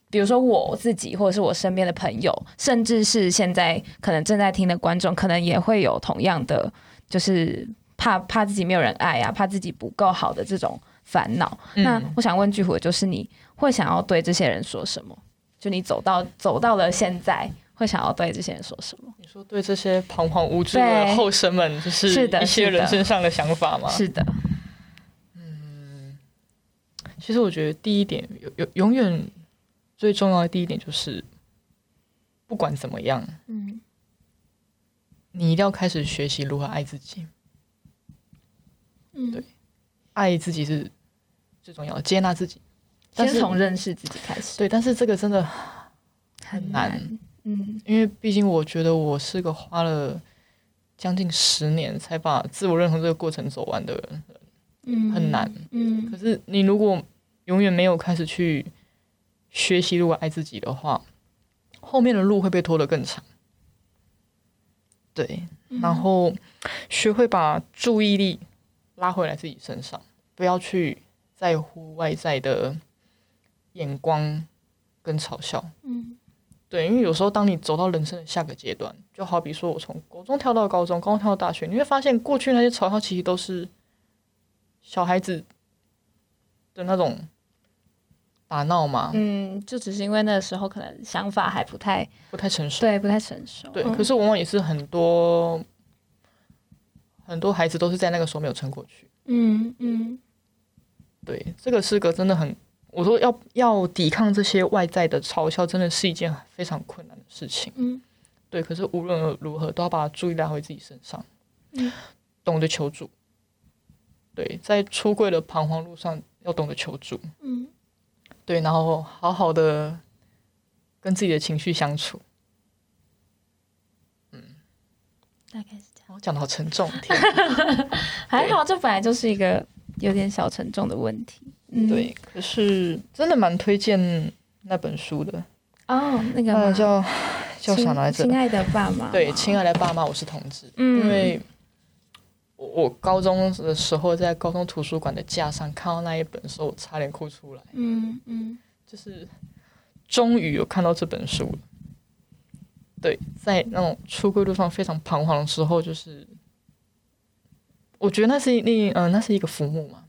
Speaker 1: 比如说我自己，或者是我身边的朋友，甚至是现在可能正在听的观众，可能也会有同样的，就是怕怕自己没有人爱啊，怕自己不够好的这种烦恼。那我想问巨虎就是你。会想要对这些人说什么？就你走到走到了现在，会想要对这些人说什么？
Speaker 2: 你说对这些彷徨无助的后生们，就是一些人身上的想法吗？
Speaker 1: 是的，是的，
Speaker 2: 嗯，其实我觉得第一点，有有永远最重要的第一点就是，不管怎么样，
Speaker 1: 嗯，
Speaker 2: 你一定要开始学习如何爱自己。
Speaker 1: 嗯，
Speaker 2: 对，爱自己是最重要的，接纳自己。
Speaker 1: 先从认识自己开始。
Speaker 2: 对，但是这个真的很
Speaker 1: 难，嗯，
Speaker 2: 因为毕竟我觉得我是个花了将近十年才把自我认同这个过程走完的人，
Speaker 1: 嗯，
Speaker 2: 很难，
Speaker 1: 嗯。
Speaker 2: 可是你如果永远没有开始去学习如果爱自己的话，后面的路会被拖得更长。对，然后学会把注意力拉回来自己身上，不要去在乎外在的。眼光跟嘲笑，
Speaker 1: 嗯，
Speaker 2: 对，因为有时候当你走到人生的下个阶段，就好比说我从国中跳到高中，高中跳到大学，你会发现过去那些嘲笑其实都是小孩子的那种打闹嘛，
Speaker 1: 嗯，就只是因为那个时候可能想法还不太
Speaker 2: 不太成熟，
Speaker 1: 对，不太成熟，
Speaker 2: 对，可是往往也是很多很多孩子都是在那个时候没有撑过去，
Speaker 1: 嗯嗯，
Speaker 2: 对，这个是个真的很。我说要要抵抗这些外在的嘲笑，真的是一件非常困难的事情。
Speaker 1: 嗯，
Speaker 2: 对。可是无论如何，都要把注意力拉回自己身上。
Speaker 1: 嗯，
Speaker 2: 懂得求助。对，在出柜的彷徨路上，要懂得求助。
Speaker 1: 嗯，
Speaker 2: 对，然后好好的跟自己的情绪相处。嗯，
Speaker 1: 大概是这样。
Speaker 2: 我讲的好沉重，天
Speaker 1: 还好，这本来就是一个有点小沉重的问题。
Speaker 2: 对，可是真的蛮推荐那本书的
Speaker 1: 哦。那个
Speaker 2: 叫叫啥来着？
Speaker 1: 亲爱的爸妈。
Speaker 2: 对，亲爱的爸妈，我是同志。
Speaker 1: 嗯，
Speaker 2: 因为我我高中的时候在高中图书馆的架上看到那一本书，我差点哭出来。
Speaker 1: 嗯嗯，
Speaker 2: 就是终于有看到这本书了。对，在那种出柜路上非常彷徨的时候，就是我觉得那是一嗯、呃，那是一个浮木嘛。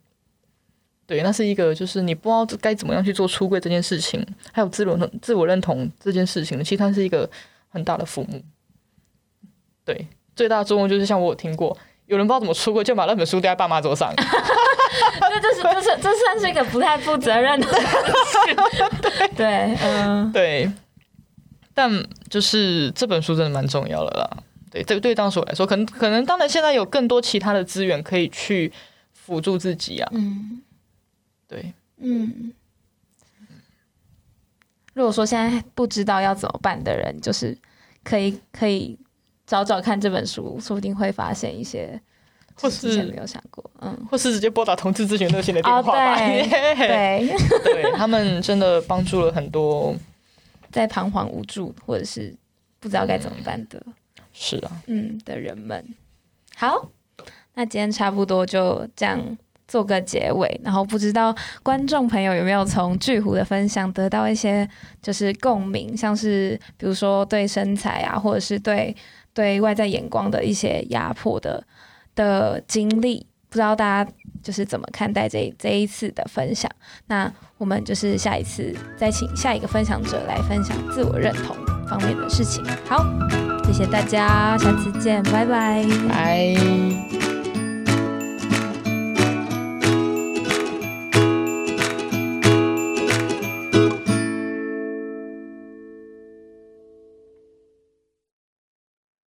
Speaker 2: 对，那是一个，就是你不知道该怎么样去做出柜这件事情，还有自我自我认同这件事情，其实它是一个很大的父母。对，最大的作用就是像我有听过，有人不知道怎么出柜，就把那本书丢在爸妈桌上。
Speaker 1: 这这是这是这算是一个不太负责任的 对对嗯
Speaker 2: 对，但就是这本书真的蛮重要的啦。对，这对当时我来说，可能可能当然现在有更多其他的资源可以去辅助自己啊。嗯，对，
Speaker 1: 嗯。如果说现在不知道要怎么办的人，就是可以可以找找看这本书，说不定会发现一些，或是之前没有想过，嗯，
Speaker 2: 或是直接拨打同志咨询热线的电话吧。哦、对，对，对他们真的帮助了很多
Speaker 1: 在彷徨无助或者是不知道该怎么办的，
Speaker 2: 是啊，
Speaker 1: 嗯的人们。好，那今天差不多就这样。做个结尾，然后不知道观众朋友有没有从巨湖的分享得到一些就是共鸣，像是比如说对身材啊，或者是对对外在眼光的一些压迫的的经历，不知道大家就是怎么看待这这一次的分享？那我们就是下一次再请下一个分享者来分享自我认同方面的事情。好，谢谢大家，下次见，拜拜，
Speaker 2: 拜。